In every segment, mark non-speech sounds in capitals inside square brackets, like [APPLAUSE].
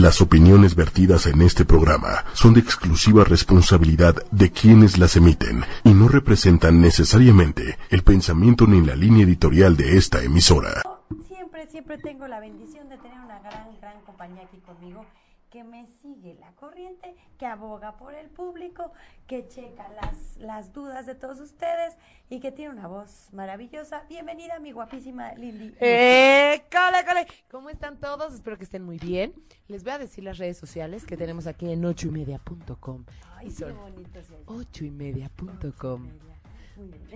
Las opiniones vertidas en este programa son de exclusiva responsabilidad de quienes las emiten y no representan necesariamente el pensamiento ni la línea editorial de esta emisora. Siempre, siempre tengo la bendición de tener una gran, gran compañía aquí conmigo que me sigue la corriente, que aboga por el público, que checa las, las dudas de todos ustedes y que tiene una voz maravillosa. Bienvenida, mi guapísima Lili. ¡Eh! ¡Cole, cole! ¿Cómo están todos? Espero que estén muy bien. Les voy a decir las redes sociales que tenemos aquí en ochoymedia.com. Ay, qué bonito ochoymedia.com.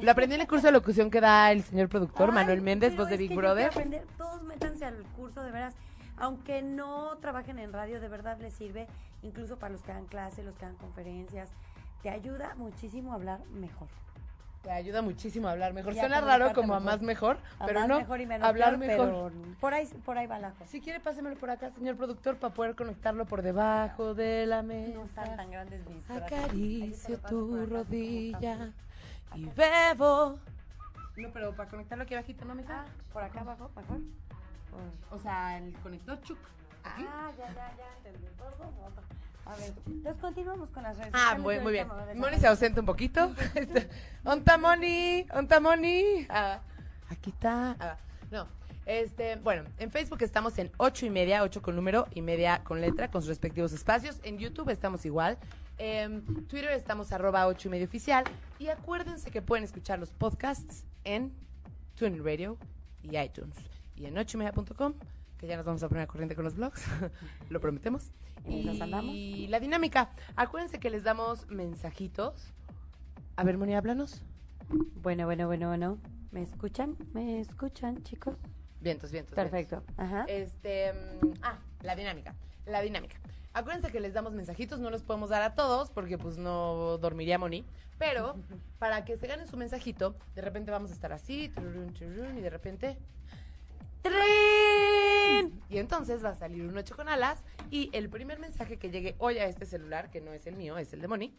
Lo aprendí en el curso de locución que da el señor productor Ay, Manuel Méndez, voz de Big Brother. aprender, todos métanse al curso, de veras. Aunque no trabajen en radio, de verdad les sirve, incluso para los que dan clases, los que dan conferencias. Te ayuda muchísimo a hablar mejor. Te ayuda muchísimo a hablar mejor. Y a Suena raro como a más mejor, A pero más no. mejor y menos hablar peor, mejor. pero por ahí, por ahí va la cosa. Si quiere, pásemelo por acá, señor productor, para poder conectarlo por debajo de la mesa. No están tan grandes mis Acaricio tu rodilla y bebo. No, pero para conectarlo aquí abajito, ¿no, mija? Ah, por acá abajo, mejor. O sea, el conector chuc. Aquí. Ah, ya, ya, ya, entendí. A ver, entonces continuamos con las redes Ah, sociales, muy, bien. Moni se ausenta un poquito. Este, ¿Onta Moni? ¿Onta Moni? Ah, aquí está. Ah, no. Este, bueno, en Facebook estamos en ocho y media, ocho con número y media con letra, con sus respectivos espacios. En YouTube estamos igual. En Twitter estamos arroba ocho y media oficial. Y acuérdense que pueden escuchar los podcasts en TuneIn Radio y iTunes. Y en ocho y media.com, que ya nos vamos a poner a corriente con los blogs, [LAUGHS] lo prometemos. Esas andamos. Y la dinámica. Acuérdense que les damos mensajitos. A ver, Moni, háblanos. Bueno, bueno, bueno, bueno. ¿Me escuchan? ¿Me escuchan, chicos? Vientos, vientos. vientos. Perfecto. Ajá. Este, mm, ah, la dinámica. La dinámica. Acuérdense que les damos mensajitos, no los podemos dar a todos porque pues no dormiría Moni, pero [LAUGHS] para que se ganen su mensajito, de repente vamos a estar así, y de repente ¡Trin! Y entonces va a salir un 8 con alas y el primer mensaje que llegue hoy a este celular, que no es el mío, es el de Moni,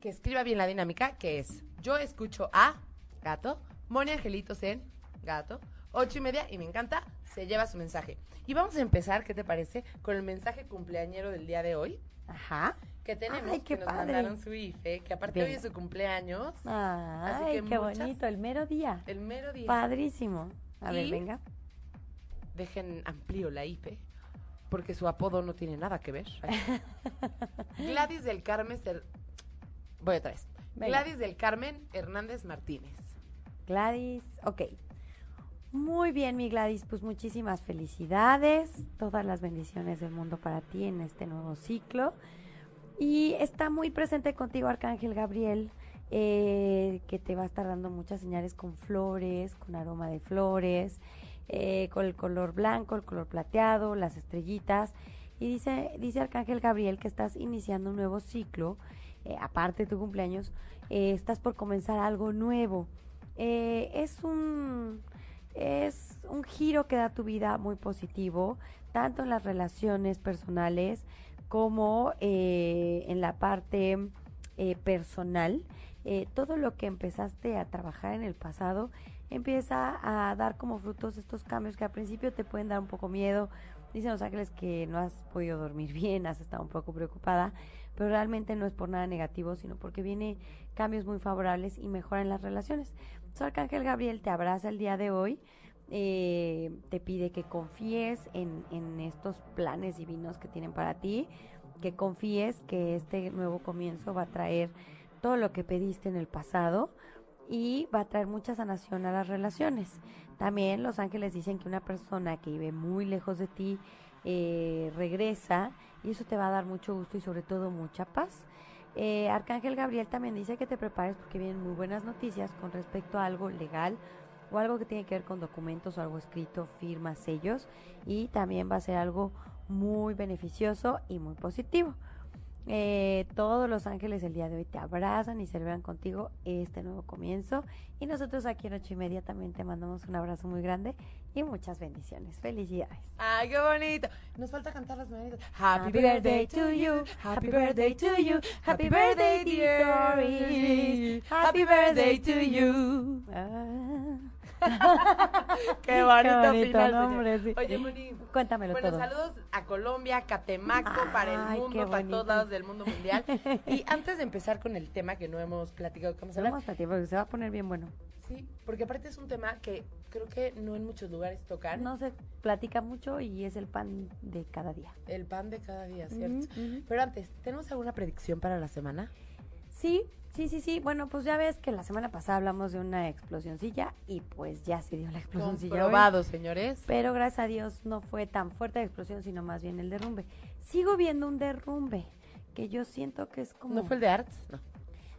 que escriba bien la dinámica, que es yo escucho a gato, Moni Angelitos en gato, ocho y media y me encanta, se lleva su mensaje. Y vamos a empezar, ¿qué te parece? Con el mensaje cumpleañero del día de hoy, Ajá. que tenemos, Ay, qué que nos padre. mandaron su IFE, que aparte hoy es su cumpleaños, Ay, que qué muchas- bonito. El mero día. el mero día. Padrísimo. A ver, venga. Dejen amplío la IFE, porque su apodo no tiene nada que ver. [LAUGHS] Gladys del Carmen, voy otra vez. Venga. Gladys del Carmen Hernández Martínez. Gladys, ok. Muy bien, mi Gladys, pues muchísimas felicidades, todas las bendiciones del mundo para ti en este nuevo ciclo. Y está muy presente contigo Arcángel Gabriel, eh, que te va a estar dando muchas señales con flores, con aroma de flores, eh, con el color blanco, el color plateado, las estrellitas. Y dice, dice Arcángel Gabriel que estás iniciando un nuevo ciclo, eh, aparte de tu cumpleaños, eh, estás por comenzar algo nuevo. Eh, es un es un giro que da tu vida muy positivo, tanto en las relaciones personales como en la parte personal. Todo lo que empezaste a trabajar en el pasado empieza a dar como frutos estos cambios que al principio te pueden dar un poco miedo. Dicen los ángeles que no has podido dormir [LAUGHS] bien, has estado un poco preocupada, pero realmente no es por nada negativo, sino porque viene cambios muy favorables y mejoran las relaciones. Entonces, Arcángel Gabriel te abraza el día de hoy, eh, te pide que confíes en, en estos planes divinos que tienen para ti, que confíes que este nuevo comienzo va a traer todo lo que pediste en el pasado y va a traer mucha sanación a las relaciones. También los ángeles dicen que una persona que vive muy lejos de ti eh, regresa y eso te va a dar mucho gusto y sobre todo mucha paz. Eh, Arcángel Gabriel también dice que te prepares porque vienen muy buenas noticias con respecto a algo legal o algo que tiene que ver con documentos o algo escrito, firmas, sellos y también va a ser algo muy beneficioso y muy positivo. Eh, todos los ángeles el día de hoy te abrazan y celebran contigo este nuevo comienzo. Y nosotros aquí en ocho y media también te mandamos un abrazo muy grande y muchas bendiciones. Felicidades. ¡Ay, qué bonito! Nos falta cantar las mañanitas. Happy birthday to you, happy birthday to you, happy birthday dear Doris, happy birthday to you. Ah. [LAUGHS] Qué bonito, bonito final, nombre, sí. Oye, Moni. Cuéntamelo Bueno, todo. saludos a Colombia, Catemaco, para el Ay, qué mundo, para todos lados del mundo mundial. [LAUGHS] Y antes de empezar con el tema que no hemos platicado, Vamos a ti, porque se va a poner bien bueno. sí, porque aparte es un tema que creo que no en muchos lugares tocan. No se platica mucho y es el pan de cada día. El pan de cada día, ¿cierto? Pero antes, ¿tenemos alguna predicción para la semana? Sí, sí, sí, sí. Bueno, pues ya ves que la semana pasada hablamos de una explosioncilla y pues ya se dio la explosioncilla. hoy. Comprobado, señores. Pero gracias a Dios no fue tan fuerte la explosión, sino más bien el derrumbe. Sigo viendo un derrumbe que yo siento que es como... ¿No fue el de Arts? No.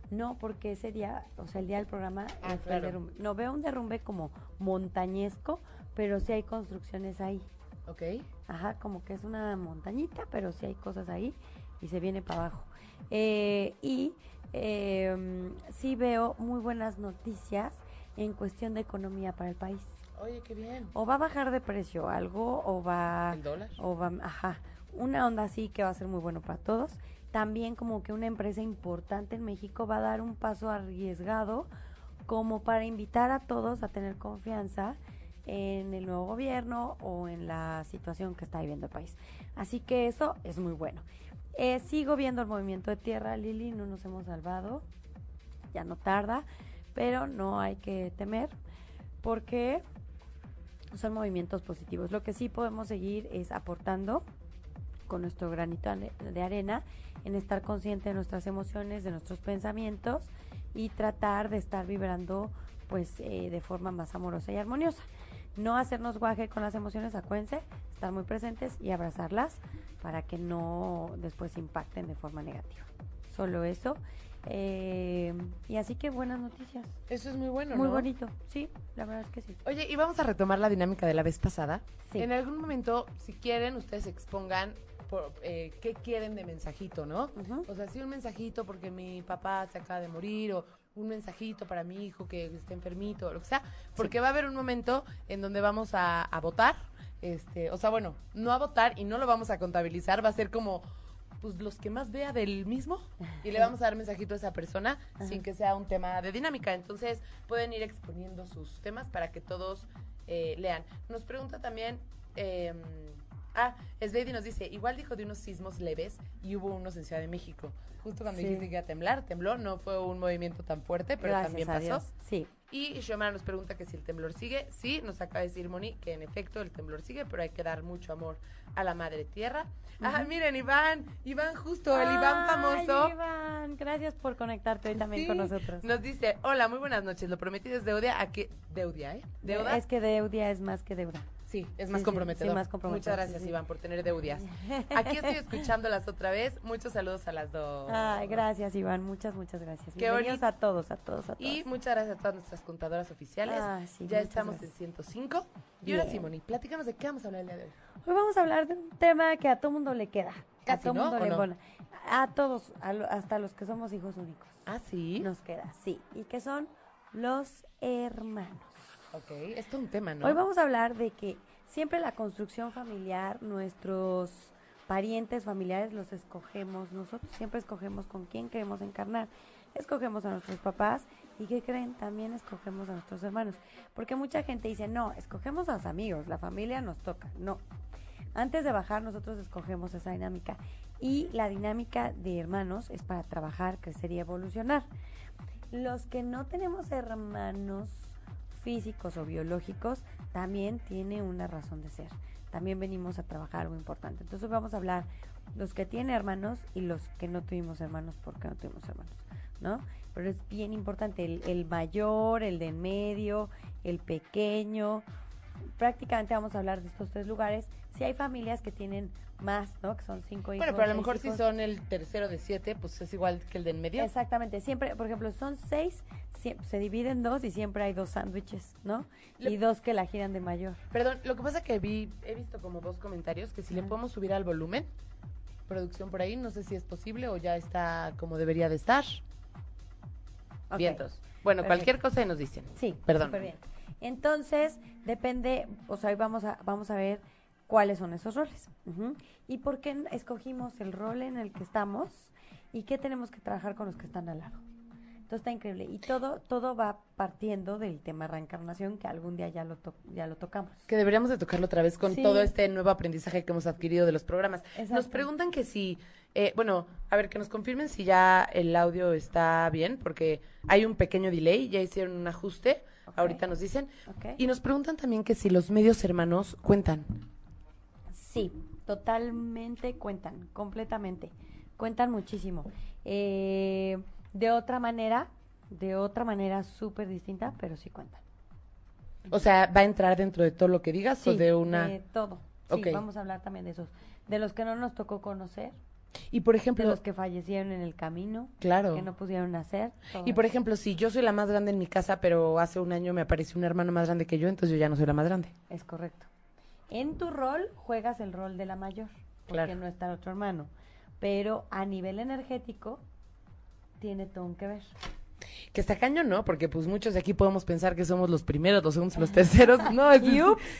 No, porque ese día, o sea, el día del programa Ah, eh, fue el derrumbe. No veo un derrumbe como montañesco, pero sí hay construcciones ahí. Ok. Ajá, como que es una montañita, pero sí hay cosas ahí y se viene para abajo. Eh, y eh, sí veo muy buenas noticias en cuestión de economía para el país. Oye, qué bien. O va a bajar de precio algo, o va... ¿El dólar? O va, ajá, una onda así que va a ser muy bueno para todos. También como que una empresa importante en México va a dar un paso arriesgado como para invitar a todos a tener confianza en el nuevo gobierno o en la situación que está viviendo el país. Así que eso es muy bueno. Eh, sigo viendo el movimiento de tierra, Lili, no nos hemos salvado, ya no tarda, pero no hay que temer porque son movimientos positivos. Lo que sí podemos seguir es aportando con nuestro granito de arena en estar consciente de nuestras emociones, de nuestros pensamientos y tratar de estar vibrando pues eh, de forma más amorosa y armoniosa. No hacernos guaje con las emociones, acuérdense, estar muy presentes y abrazarlas para que no después impacten de forma negativa. Solo eso. Eh, y así que buenas noticias. Eso es muy bueno, Muy ¿no? bonito, sí, la verdad es que sí. Oye, y vamos a retomar la dinámica de la vez pasada. Sí. En algún momento, si quieren, ustedes expongan por, eh, qué quieren de mensajito, ¿no? O sea, sí un mensajito porque mi papá se acaba de morir o un mensajito para mi hijo que está enfermito o lo que sea, porque va a haber un momento en donde vamos a, a votar, este, o sea, bueno, no a votar y no lo vamos a contabilizar, va a ser como pues los que más vea del mismo y le vamos a dar mensajito a esa persona sin que sea un tema de dinámica. Entonces pueden ir exponiendo sus temas para que todos eh, lean. Nos pregunta también, eh, ah, Slady nos dice, igual dijo de unos sismos leves y hubo unos en Ciudad de México. Justo cuando Sí. dijiste que iba a temblar, tembló, no fue un movimiento tan fuerte, pero Gracias también a pasó. Sí. Y Xiomara nos pregunta que si el temblor sigue. Sí, nos acaba de decir Moni que en efecto el temblor sigue, pero hay que dar mucho amor a la madre tierra. Ah, miren, Iván, Iván justo, el Iván famoso. Iván, gracias por conectarte hoy también Sí, con nosotros. Nos dice, hola, muy buenas noches, lo prometido es deuda, ¿a qué? Deuda, ¿eh? ¿Deuda? Es que deuda es más que deuda. Sí, es más sí, comprometedor. sí, más comprometedor, Muchas gracias, sí. Iván, por tener deudas. [LAUGHS] Aquí estoy escuchándolas otra vez. Muchos saludos a las dos. Ay, gracias, Iván. Muchas, muchas gracias. Qué Bienvenidos bonito. a todos, a todos, a todos. Y muchas gracias a todas nuestras contadoras oficiales. Ah, sí, ya estamos gracias. en 105. Y ahora Bien. sí, Moni, platícanos de qué vamos a hablar el día de hoy. Hoy vamos a hablar de un tema que a todo mundo le queda. Casi, a todo ¿no? mundo ¿O le no? A todos, a lo- hasta los que somos hijos únicos. Ah, sí. Nos queda, sí. Y que son los hermanos. Ok, esto es un tema, ¿no? Hoy vamos a hablar de que siempre la construcción familiar, nuestros parientes familiares los escogemos, nosotros siempre escogemos con quién queremos encarnar. Escogemos a nuestros papás y ¿qué creen? También escogemos a nuestros hermanos. Porque mucha gente dice, no, escogemos a los amigos, la familia nos toca. No. Antes de bajar nosotros escogemos esa dinámica. Y la dinámica de hermanos es para trabajar, crecer y evolucionar. Los que no tenemos hermanos físicos o biológicos también tiene una razón de ser. También venimos a trabajar algo importante. Entonces vamos a hablar los que tienen hermanos y los que no tuvimos hermanos porque no tuvimos hermanos, ¿no? Pero es bien importante el, el mayor, el de en medio, el pequeño. Prácticamente vamos a hablar de estos tres lugares. Si hay familias que tienen más, ¿no? Que son cinco hijos. bueno, pero a lo mejor si son el tercero de siete, pues es igual que el del medio. Exactamente, siempre, por ejemplo, son seis, se divide en dos y siempre hay dos sándwiches, ¿no? Y dos que la giran de mayor. Perdón, lo que pasa que vi, he visto como dos comentarios que si le podemos subir al volumen, producción por ahí, no sé si es posible o ya está como debería de estar. Ok. Vientos. Bueno, Perfecto. cualquier cosa nos dicen. Sí, Perdón. bien. Entonces, depende, o sea, hoy vamos a, vamos a ver cuáles son esos roles. Ujú. Y por qué escogimos el rol en el que estamos y qué tenemos que trabajar con los que están al lado. Entonces está increíble. Y todo, todo va partiendo del tema reencarnación, que algún día ya lo, ya lo tocamos. Que deberíamos de tocarlo otra vez con todo este nuevo aprendizaje que hemos adquirido de los programas. Nos preguntan que si, eh, bueno, a ver, que nos confirmen si ya el audio está bien, porque hay un pequeño delay, ya hicieron un ajuste, ahorita nos dicen. Y nos preguntan también que si los medios hermanos cuentan. Sí, totalmente cuentan, completamente. Cuentan muchísimo. Eh de otra manera, de otra manera súper distinta, pero sí cuenta. O sea, ¿va a entrar dentro de todo lo que digas sí, o de una...? de todo. Sí, vamos a hablar también de esos. De los que no nos tocó conocer. Y por ejemplo... De los que fallecieron en el camino. Claro. Que no pudieron nacer. Y por ejemplo, si yo soy la más grande en mi casa, pero hace un año me apareció un hermano más grande que yo, entonces yo ya no soy la más grande. Es correcto. En tu rol juegas el rol de la mayor, porque no está otro hermano. Pero a nivel energético, tiene todo que ver. Que está caño, ¿no? Porque pues muchos de aquí podemos pensar que somos los primeros, los segundos, los terceros. [LAUGHS] No, es,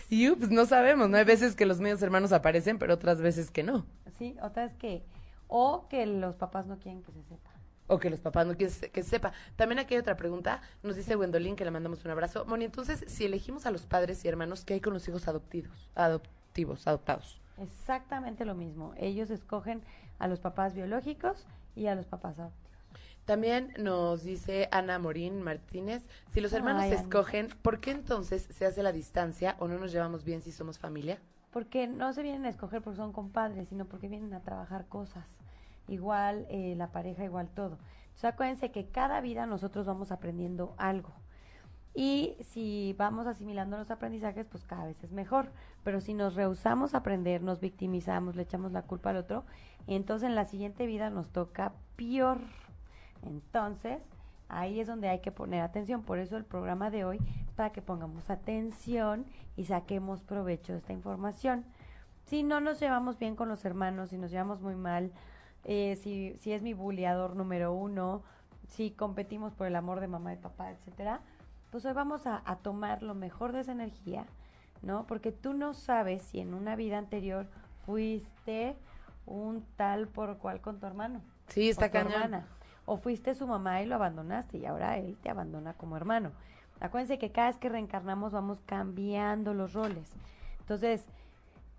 y ups, no sabemos, ¿no? Hay veces que los medios hermanos aparecen, pero otras veces que no. Sí, otras que, o que los papás no quieren que se sepa. O que los papás no quieren que se sepa. También aquí hay otra pregunta. Nos dice Gwendolyn que le mandamos un abrazo. Moni, entonces, si elegimos a los padres y hermanos, ¿qué hay con los hijos adoptivos? Adoptivos, adoptados. Exactamente lo mismo. Ellos escogen a los papás biológicos y a los papás adoptivos. También nos dice Ana Morín Martínez, si los hermanos se escogen, ¿por qué entonces se hace la distancia o no nos llevamos bien si somos familia? Porque no se vienen a escoger porque son compadres, sino porque vienen a trabajar cosas. Igual eh, la pareja, igual todo. Entonces acuérdense que cada vida nosotros vamos aprendiendo algo. Y si vamos asimilando los aprendizajes, pues cada vez es mejor. Pero si nos rehusamos a aprender, nos victimizamos, le echamos la culpa al otro, entonces en la siguiente vida nos toca peor. Entonces, ahí es donde hay que poner atención. Por eso el programa de hoy es para que pongamos atención y saquemos provecho de esta información. Si no nos llevamos bien con los hermanos, si nos llevamos muy mal, eh, si, si es mi buleador número uno, si competimos por el amor de mamá y papá, etcétera, pues hoy vamos a, a tomar lo mejor de esa energía, ¿no? Porque tú no sabes si en una vida anterior fuiste un tal por cual con tu hermano. Sí, está cañón o fuiste su mamá y lo abandonaste y ahora él te abandona como hermano. Acuérdense que cada vez que reencarnamos vamos cambiando los roles. Entonces,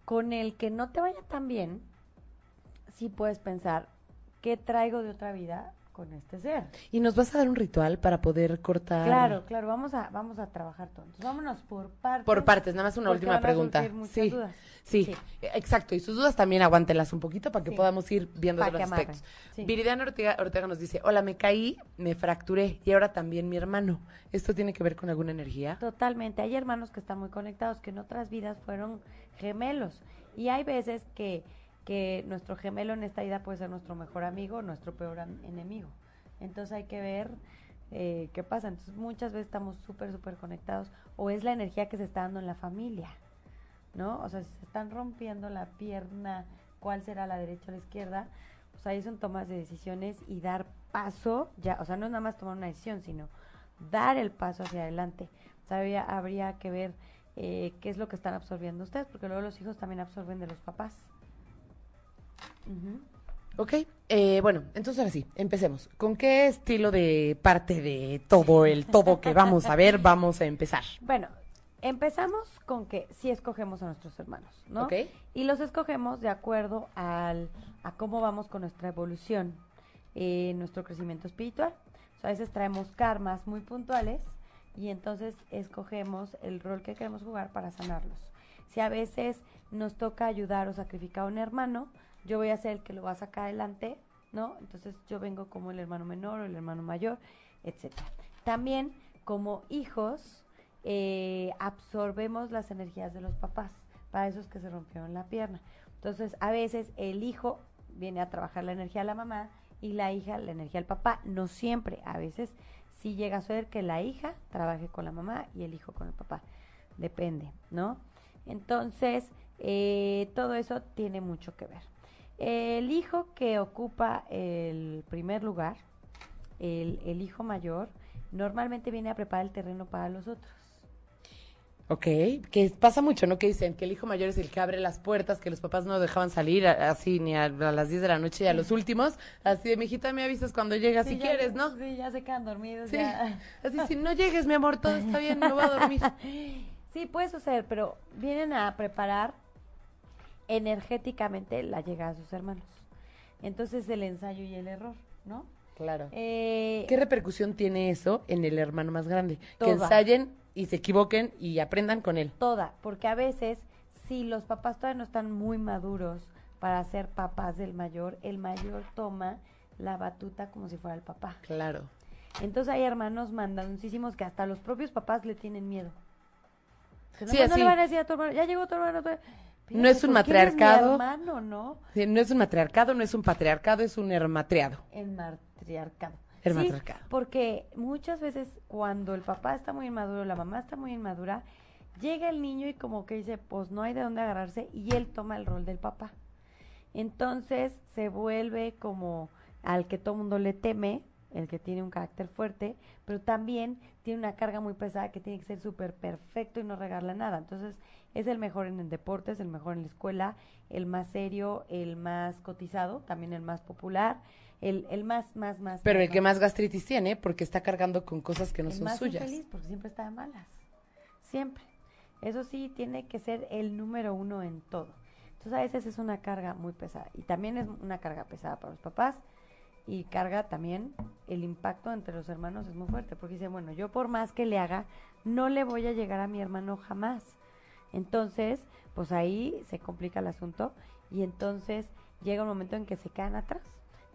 con el que no te vaya tan bien, sí puedes pensar, ¿qué traigo de otra vida? con este ser. Y nos vas a dar un ritual para poder cortar. Claro, claro, vamos a vamos a trabajar todo. vámonos por partes. Por partes, nada más una última pregunta. sí, sí, exacto. Y sus dudas también aguántelas un poquito para que podamos ir viendo los aspectos. Viridiana Ortega, Ortega nos dice, hola, me caí, me fracturé y ahora también mi hermano. ¿Esto tiene que ver con alguna energía? Totalmente. Hay hermanos que están muy conectados, que en otras vidas fueron gemelos. Y hay veces que que nuestro gemelo en esta vida puede ser nuestro mejor amigo nuestro peor enemigo. Entonces hay que ver eh, qué pasa. Entonces muchas veces estamos súper, súper conectados o es la energía que se está dando en la familia, ¿no? O sea, si se están rompiendo la pierna, ¿cuál será la derecha o la izquierda? Pues ahí son tomas de decisiones y dar paso, ya, o sea, no es nada más tomar una decisión, sino dar el paso hacia adelante. O sea, habría, que ver eh, qué es lo que están absorbiendo ustedes, porque luego los hijos también absorben de los papás. Ok, eh, bueno, entonces ahora sí, empecemos. ¿Con qué estilo de parte de todo el todo que vamos a ver vamos a empezar? [LAUGHS] Bueno, empezamos con que sí escogemos a nuestros hermanos, ¿no? Ok. Y los escogemos de acuerdo al, a cómo vamos con nuestra evolución, eh, nuestro crecimiento espiritual. a veces traemos karmas muy puntuales y entonces escogemos el rol que queremos jugar para sanarlos. Si a veces nos toca ayudar o sacrificar a un hermano, yo voy a ser el que lo va a sacar adelante, ¿no? Entonces yo vengo como el hermano menor o el hermano mayor, etcétera. También como hijos eh, absorbemos las energías de los papás, para esos que se rompieron la pierna. Entonces a veces el hijo viene a trabajar la energía de la mamá y la hija la energía del papá, no siempre, a veces sí llega a ser que la hija trabaje con la mamá y el hijo con el papá, depende, ¿no? Entonces, eh, todo eso tiene mucho que ver. El hijo que ocupa el primer lugar, el, hijo mayor, normalmente viene a preparar el terreno para los otros. Ok, que pasa mucho, ¿no? Que dicen que el hijo mayor es el que abre las puertas, que los papás no dejaban salir a- así ni a, a las 10 de la noche y a los últimos, así de, mijita, me avisas cuando llegas si ya- quieres, ¿no? Sí, ya se quedan dormidos. Sí, ya. así, si no llegues, mi amor, todo está bien, me voy a dormir. [LAUGHS] Sí, puede suceder, pero vienen a preparar energéticamente la llegada de sus hermanos. Entonces el ensayo y el error, ¿no? Claro. Eh, ¿Qué repercusión tiene eso en el hermano más grande? Que ensayen y se equivoquen y aprendan con él. toda, porque a veces si los papás todavía no están muy maduros para ser papás del mayor, el mayor toma la batuta como si fuera el papá. Claro. Entonces hay hermanos mandadoncísimos que hasta los propios papás le tienen miedo. Que Sí, no, le van a decir a tu hermano, ya llegó tu hermano. tu- No es un ¿por qué eres mi matriarcado. hermano, ¿no? Sí, No es un matriarcado, no es un patriarcado, es un hermatriado. El matriarcado. El Sí, matriarcado. porque muchas veces cuando el papá está muy inmaduro, la mamá está muy inmadura, llega el niño y como que dice, pues no hay de dónde agarrarse y él toma el rol del papá. Entonces se vuelve como al que todo mundo le teme, el que tiene un carácter fuerte, pero también tiene una carga muy pesada que tiene que ser súper perfecto y no regarle nada. Entonces es el mejor en el deporte, es el mejor en la escuela, el más serio, el más cotizado, también el más popular, el, el más, más, más. Pero el que más gastritis tiene porque está cargando con cosas que no el son más suyas. infeliz porque siempre está de malas. Siempre. Eso sí, tiene que ser el número uno en todo. Entonces a veces es una carga muy pesada. Y también es una carga pesada para los papás. Y carga también el impacto entre los hermanos es muy fuerte. Porque dice, bueno, yo por más que le haga, no le voy a llegar a mi hermano jamás. Entonces, pues ahí se complica el asunto. Y entonces llega un momento en que se quedan atrás.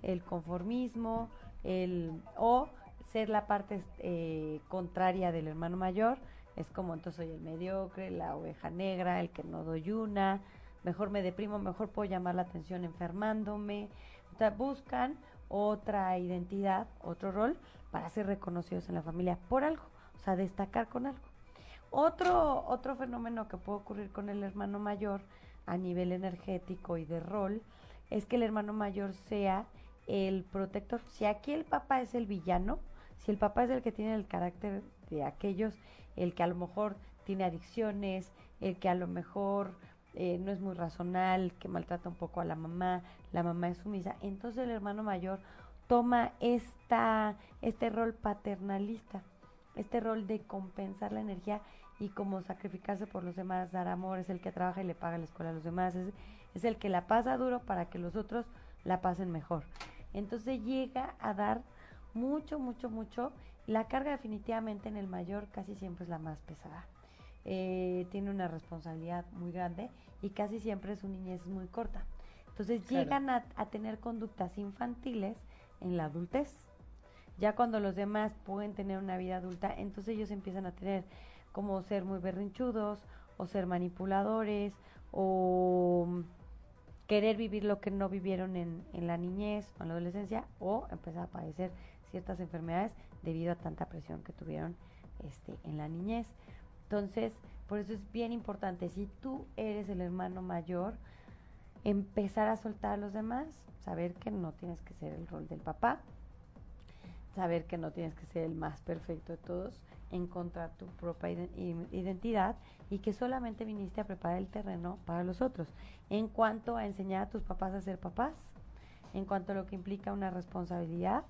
El conformismo, el o ser la parte eh, contraria del hermano mayor. Es como entonces soy el mediocre, la oveja negra, el que no doy una, mejor me deprimo, mejor puedo llamar la atención enfermándome. O sea, buscan otra identidad, otro rol para ser reconocidos en la familia por algo, o sea, destacar con algo. Otro, otro fenómeno que puede ocurrir con el hermano mayor a nivel energético y de rol es que el hermano mayor sea el protector. Si aquí el papá es el villano, si el papá es el que tiene el carácter de aquellos, el que a lo mejor tiene adicciones, el que a lo mejor eh, no es muy razonal, que maltrata un poco a la mamá, la mamá es sumisa, entonces el hermano mayor toma esta, este rol paternalista, este rol de compensar la energía y como sacrificarse por los demás, dar amor, es el que trabaja y le paga la escuela a los demás, es, el que la pasa duro para que los otros la pasen mejor. Entonces llega a dar mucho, mucho, mucho. La carga definitivamente en el mayor casi siempre es la más pesada. Eh, tiene una responsabilidad muy grande y casi siempre su niñez es muy corta. Entonces Claro. llegan a, a tener conductas infantiles en la adultez. Ya cuando los demás pueden tener una vida adulta, entonces ellos empiezan a tener como ser muy berrinchudos o ser manipuladores o mm, querer vivir lo que no vivieron en, en la niñez o en la adolescencia o empezar a padecer ciertas enfermedades debido a tanta presión que tuvieron este, en la niñez. Entonces, por eso es bien importante, si tú eres el hermano mayor, empezar a soltar a los demás, saber que no tienes que ser el rol del papá, saber que no tienes que ser el más perfecto de todos, encontrar tu propia identidad y que solamente viniste a preparar el terreno para los otros. En cuanto a enseñar a tus papás a ser papás, en cuanto a lo que implica una responsabilidad,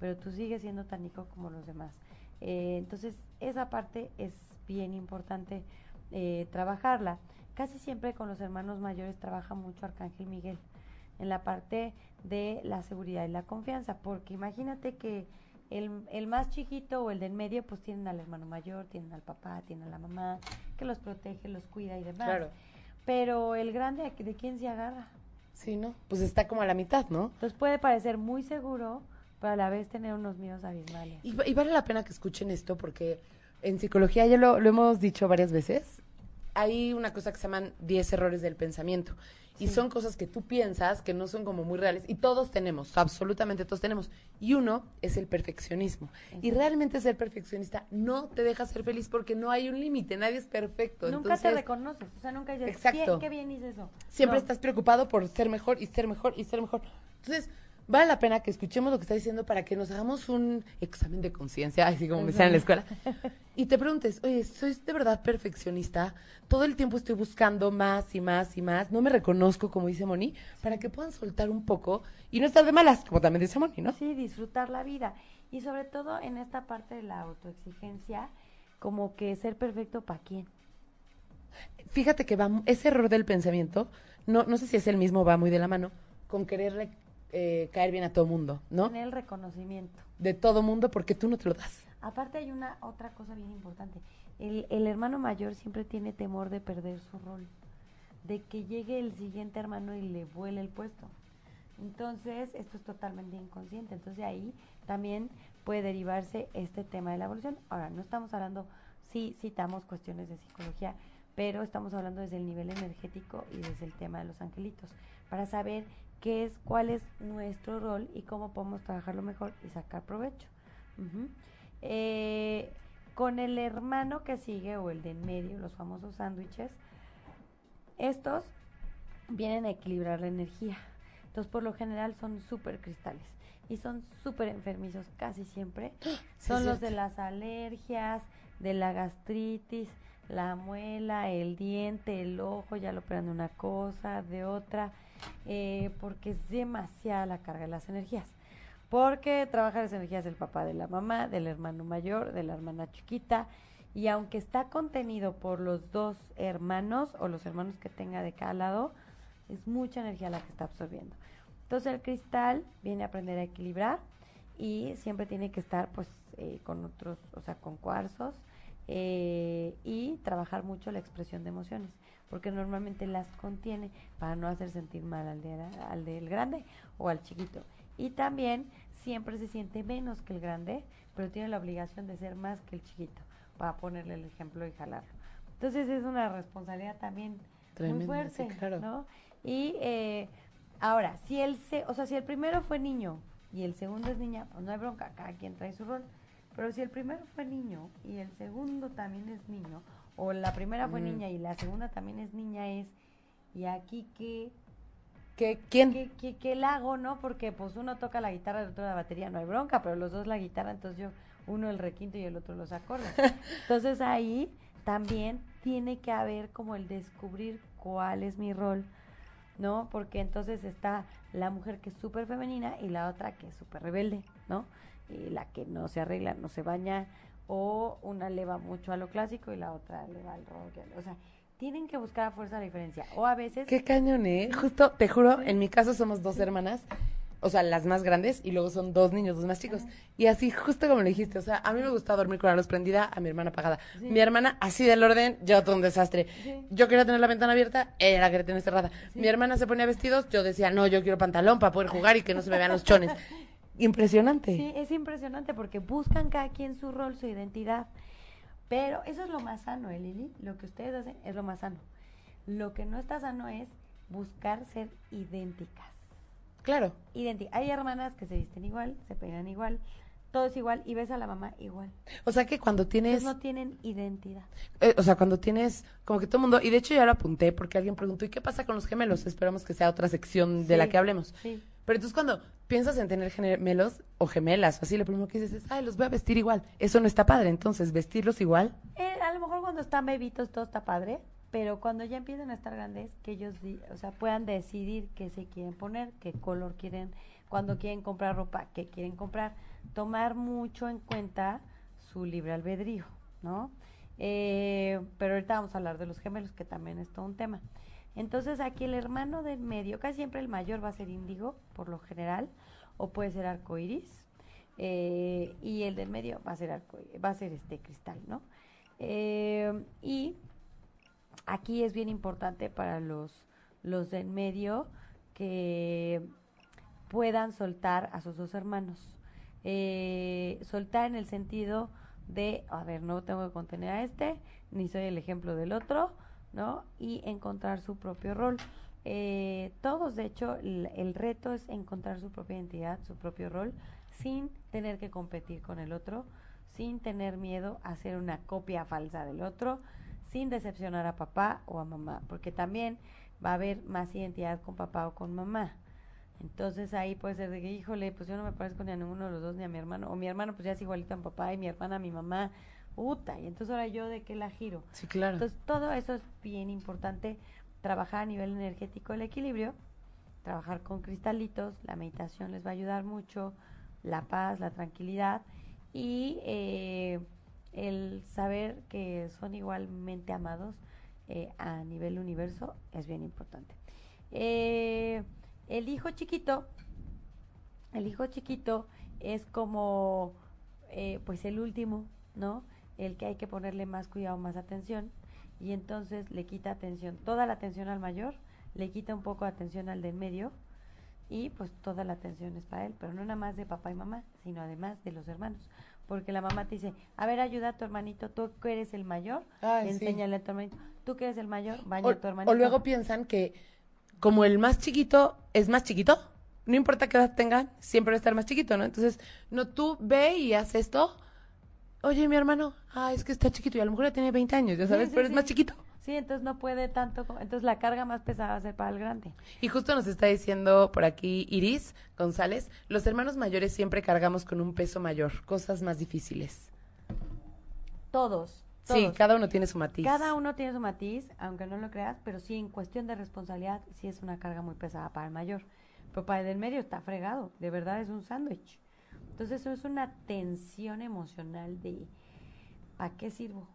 pero tú sigues siendo tan hijo como los demás. Eh, entonces, esa parte es bien importante eh, trabajarla. Casi siempre con los hermanos mayores trabaja mucho Arcángel Miguel en la parte de la seguridad y la confianza, porque imagínate que el, el más chiquito o el del medio, pues tienen al hermano mayor, tienen al papá, tienen a la mamá, que los protege, los cuida y demás. Claro. Pero el grande, ¿a qué- ¿de quién se agarra? Sí, ¿no? Pues está como a la mitad, ¿no? Entonces puede parecer muy seguro, pero a la vez tener unos miedos abismales. Y, y vale la pena que escuchen esto porque en psicología ya lo, lo hemos dicho varias veces. Hay una cosa que se llaman 10 errores del pensamiento. Y Sí. son cosas que tú piensas que no son como muy reales. Y todos tenemos, absolutamente todos tenemos. Y uno es el perfeccionismo. Y realmente ser perfeccionista no te deja ser feliz porque no hay un límite, nadie es perfecto. nunca te reconoces, o sea, nunca dices, Exacto. "Bien, qué bien hice eso. Siempre No. estás preocupado por ser mejor y ser mejor y ser mejor. Entonces, vale la pena que escuchemos lo que está diciendo para que nos hagamos un examen de conciencia, así como me decían en la escuela, [LAUGHS] y te preguntes, oye, ¿soy de verdad perfeccionista? Todo el tiempo estoy buscando más y más y más, no me reconozco, como dice Moni, para que puedan soltar un poco y no estar de malas, como también dice Moni, ¿no? Sí, disfrutar la vida. Y sobre todo en esta parte de la autoexigencia, como que ser perfecto para quién. Fíjate que va, ese error del pensamiento, no, no sé si es el mismo, va muy de la mano, con querer eh, caer bien a todo mundo, ¿no? Tener el reconocimiento. De todo mundo porque tú no te lo das. Aparte hay una otra cosa bien importante. El, el hermano mayor siempre tiene temor de perder su rol, de que llegue el siguiente hermano y le vuele el puesto. Entonces, esto es totalmente inconsciente. Entonces, ahí también puede derivarse este tema de la evolución. Ahora, no estamos hablando, sí citamos cuestiones de psicología, pero estamos hablando desde el nivel energético y desde el tema de los angelitos, para saber qué es, cuál es nuestro rol y cómo podemos trabajarlo mejor y sacar provecho. Eh, con el hermano que sigue o el de en medio, los famosos sándwiches, estos vienen a equilibrar la energía. Entonces, por lo general son súper cristales y son súper enfermizos casi siempre. [GASPS] son los de las alergias, de la gastritis, la muela, el diente, el ojo, ya lo operan de una cosa, de otra, eh, porque es demasiada la carga de las energías. Porque trabaja las energías del papá, de la mamá, del hermano mayor, de la hermana chiquita, y aunque está contenido por los dos hermanos o los hermanos que tenga de cada lado, es mucha energía la que está absorbiendo. Entonces el cristal viene a aprender a equilibrar y siempre tiene que estar pues eh, con otros, o sea, con cuarzos, eh, y trabajar mucho la expresión de emociones, porque normalmente las contiene para no hacer sentir mal al, de, al del grande o al chiquito. Y también siempre se siente menos que el grande, pero tiene la obligación de ser más que el chiquito, para ponerle el ejemplo y jalarlo. Entonces es una responsabilidad también muy fuerte, ¿no? Y eh, ahora, si el, se, o sea, si el primero fue niño y el segundo es niña, pues no hay bronca, cada quien trae su rol. Pero si el primero fue niño y el segundo también es niño, o la primera fue niña y la segunda también es niña, es, ¿y aquí qué? ¿Qué, ¿Quién? ¿Qué, qué, qué la hago, no? Porque pues uno toca la guitarra y el otro la batería, no hay bronca, pero los dos la guitarra, entonces yo, uno el requinto y el otro los acordes. [LAUGHS] Entonces ahí también tiene que haber como el descubrir cuál es mi rol, ¿no? Porque entonces está la mujer que es súper femenina y la otra que es súper rebelde, ¿no? la que no se arregla, no se baña, o una le va mucho a lo clásico y la otra le va al rock. O sea, tienen que buscar a fuerza la diferencia. O a veces... Qué cañón, ¿eh? Justo, te juro, en mi caso somos dos hermanas, o sea, las más grandes, y luego son dos niños, dos más chicos. Y así, justo como le dijiste, o sea, a mí me gusta dormir con la luz prendida, a mi hermana apagada. Mi hermana, así del orden, yo todo un desastre. Yo quería tener la ventana abierta, ella la quería tener cerrada. Mi hermana se ponía vestidos, yo decía, no, yo quiero pantalón para poder jugar y que no se me vean los chones. [LAUGHS] Impresionante. Sí, es impresionante porque buscan cada quien su rol, su identidad. Pero eso es lo más sano, ¿eh, Lili? Lo que ustedes hacen es lo más sano. Lo que no está sano es buscar ser idénticas. Claro. Idénticas. Hay hermanas que se visten igual, se peinan igual, todo es igual y ves a la mamá igual. O sea que cuando tienes... no tienen identidad. Eh, o sea, cuando tienes como que todo el mundo... Y de hecho ya lo apunté porque alguien preguntó, ¿y qué pasa con los gemelos? Esperamos que sea otra sección de la que hablemos. Sí. Pero entonces cuando piensas en tener gemelos o gemelas así, lo primero que dices es, ay, los voy a vestir igual. Eso no está padre, entonces, vestirlos igual. Eh, a lo mejor cuando están bebitos todo está padre, pero cuando ya empiezan a estar grandes, que ellos, o sea, puedan decidir qué se quieren poner, qué color quieren, cuando quieren comprar ropa, qué quieren comprar, tomar mucho en cuenta su libre albedrío, ¿no? Eh, pero ahorita vamos a hablar de los gemelos, que también es todo un tema. Entonces aquí el hermano del medio, casi siempre el mayor va a ser índigo, por lo general, o puede ser arcoiris, eh, y el del medio va a ser arco, va a ser este cristal, ¿no? Eh, y aquí es bien importante para los, los del medio que puedan soltar a sus dos hermanos. Eh, soltar en el sentido de, a ver, no tengo que contener a este, ni soy el ejemplo del otro, ¿no? Y encontrar su propio rol. Eh, todos, de hecho, el, reto es encontrar su propia identidad, su propio rol, sin tener que competir con el otro, sin tener miedo a hacer una copia falsa del otro, sin decepcionar a papá o a mamá, porque también va a haber más identidad con papá o con mamá, Entonces ahí puede ser de que, híjole, pues yo no me parezco ni a ninguno de los dos, ni a mi hermano. O mi hermano pues ya es igualito a mi papá y mi hermana a mi mamá. Uta, y entonces ahora yo de qué la giro. Sí, claro. Entonces todo eso es bien importante, trabajar a nivel energético el equilibrio, trabajar con cristalitos, la meditación les va a ayudar mucho, la paz, la tranquilidad y eh, el saber que son igualmente amados eh, a nivel universo es bien importante. Eh, el hijo chiquito, el hijo chiquito es como eh, pues el último, ¿no? El que hay que ponerle más cuidado, más atención y entonces le quita atención, toda la atención al mayor, le quita un poco de atención al del medio y pues toda la atención es para él, pero no nada más de papá y mamá, sino además de los hermanos. Porque la mamá te dice, a ver, ayuda a tu hermanito, tú que eres el mayor, Ay, sí. enséñale a tu hermanito, tú que eres el mayor, baña a tu hermanito. o luego piensan que como el más chiquito es más chiquito, no importa qué edad tengan, siempre va a estar más chiquito, ¿no? Entonces, no tú ve y haz esto. Oye, mi hermano, ah, es que está chiquito y a lo mejor ya tiene 20 años, ya sabes, sí, pero sí. es más chiquito. Sí, entonces no puede tanto, entonces la carga más pesada va a ser para el grande. Y justo nos está diciendo por aquí Iris González, los hermanos mayores siempre cargamos con un peso mayor, cosas más difíciles. Todos, Sí, cada uno tiene su matiz. Cada uno tiene su matiz, aunque no lo creas, pero sí en cuestión de responsabilidad, sí es una carga muy pesada para el mayor. Pero para el del medio está fregado, de verdad es un sándwich. Entonces eso es una tensión emocional de ¿a qué sirvo?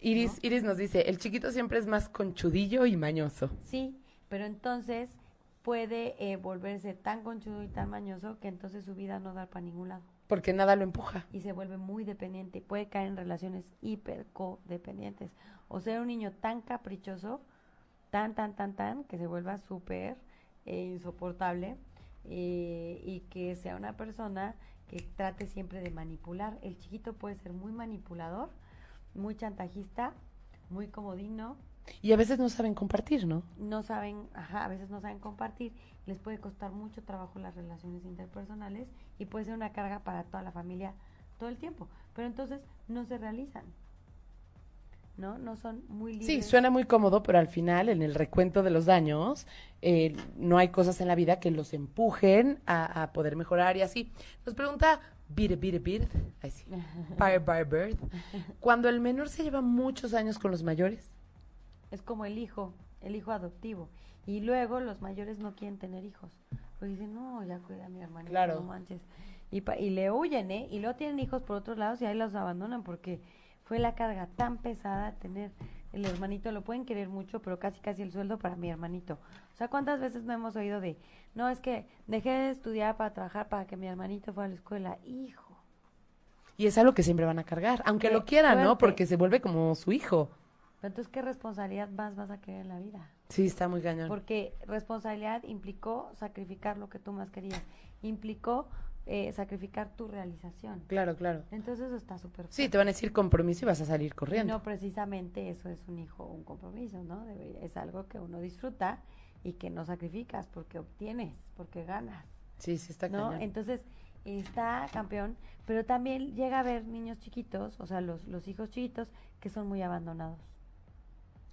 Iris, Iris nos dice, el chiquito siempre es más conchudillo y mañoso. Sí, pero entonces puede eh, volverse tan conchudo y tan mañoso que entonces su vida no da para ningún lado. Porque nada lo empuja. y se vuelve muy dependiente, puede caer en relaciones hipercodependientes. O ser un niño tan caprichoso, tan, tan, tan, tan, que se vuelva súper eh, insoportable eh, y que sea una persona que trate siempre de manipular. El chiquito puede ser muy manipulador, muy chantajista, muy comodino, Y a veces no saben compartir, ¿no? no saben, ajá, a veces no saben compartir, les puede costar mucho trabajo las relaciones interpersonales y puede ser una carga para toda la familia todo el tiempo, pero entonces no se realizan, ¿no? No son muy libres. Sí, suena muy cómodo, pero al final, en el recuento de los daños, eh, no hay cosas en la vida que los empujen a, a poder mejorar y así. Nos pregunta Beat Beat Beat, ay sí, [LAUGHS] Fire Bird, cuando el menor se lleva muchos años con los mayores, Es como el hijo, el hijo adoptivo. Y luego los mayores no quieren tener hijos. Pues dicen, no, ya cuida a mi hermanito, Claro. no manches. Y, pa- y le huyen, ¿eh? Y luego tienen hijos por otros lados y ahí los abandonan porque fue la carga tan pesada tener el hermanito. Lo pueden querer mucho, pero casi casi el sueldo para mi hermanito. O sea, ¿cuántas veces no hemos oído de, no, es que dejé de estudiar para trabajar para que mi hermanito fuera a la escuela? Hijo. y es algo que siempre van a cargar, aunque Qué lo quieran, ¿no? Porque se vuelve como su hijo. Pero entonces, ¿qué responsabilidad más vas a querer en la vida? Sí, está muy cañón. Porque responsabilidad implicó sacrificar lo que tú más querías, implicó eh, sacrificar tu realización. Claro, claro. Entonces eso está súper Sí, te van a decir compromiso y vas a salir corriendo. No precisamente eso es un hijo, un compromiso, ¿no? Es algo que uno disfruta y que no sacrificas porque obtienes, porque ganas, Sí, sí, está ¿no? cañón. Entonces está campeón, pero también llega a haber niños chiquitos, o sea, los, los hijos chiquitos que son muy abandonados.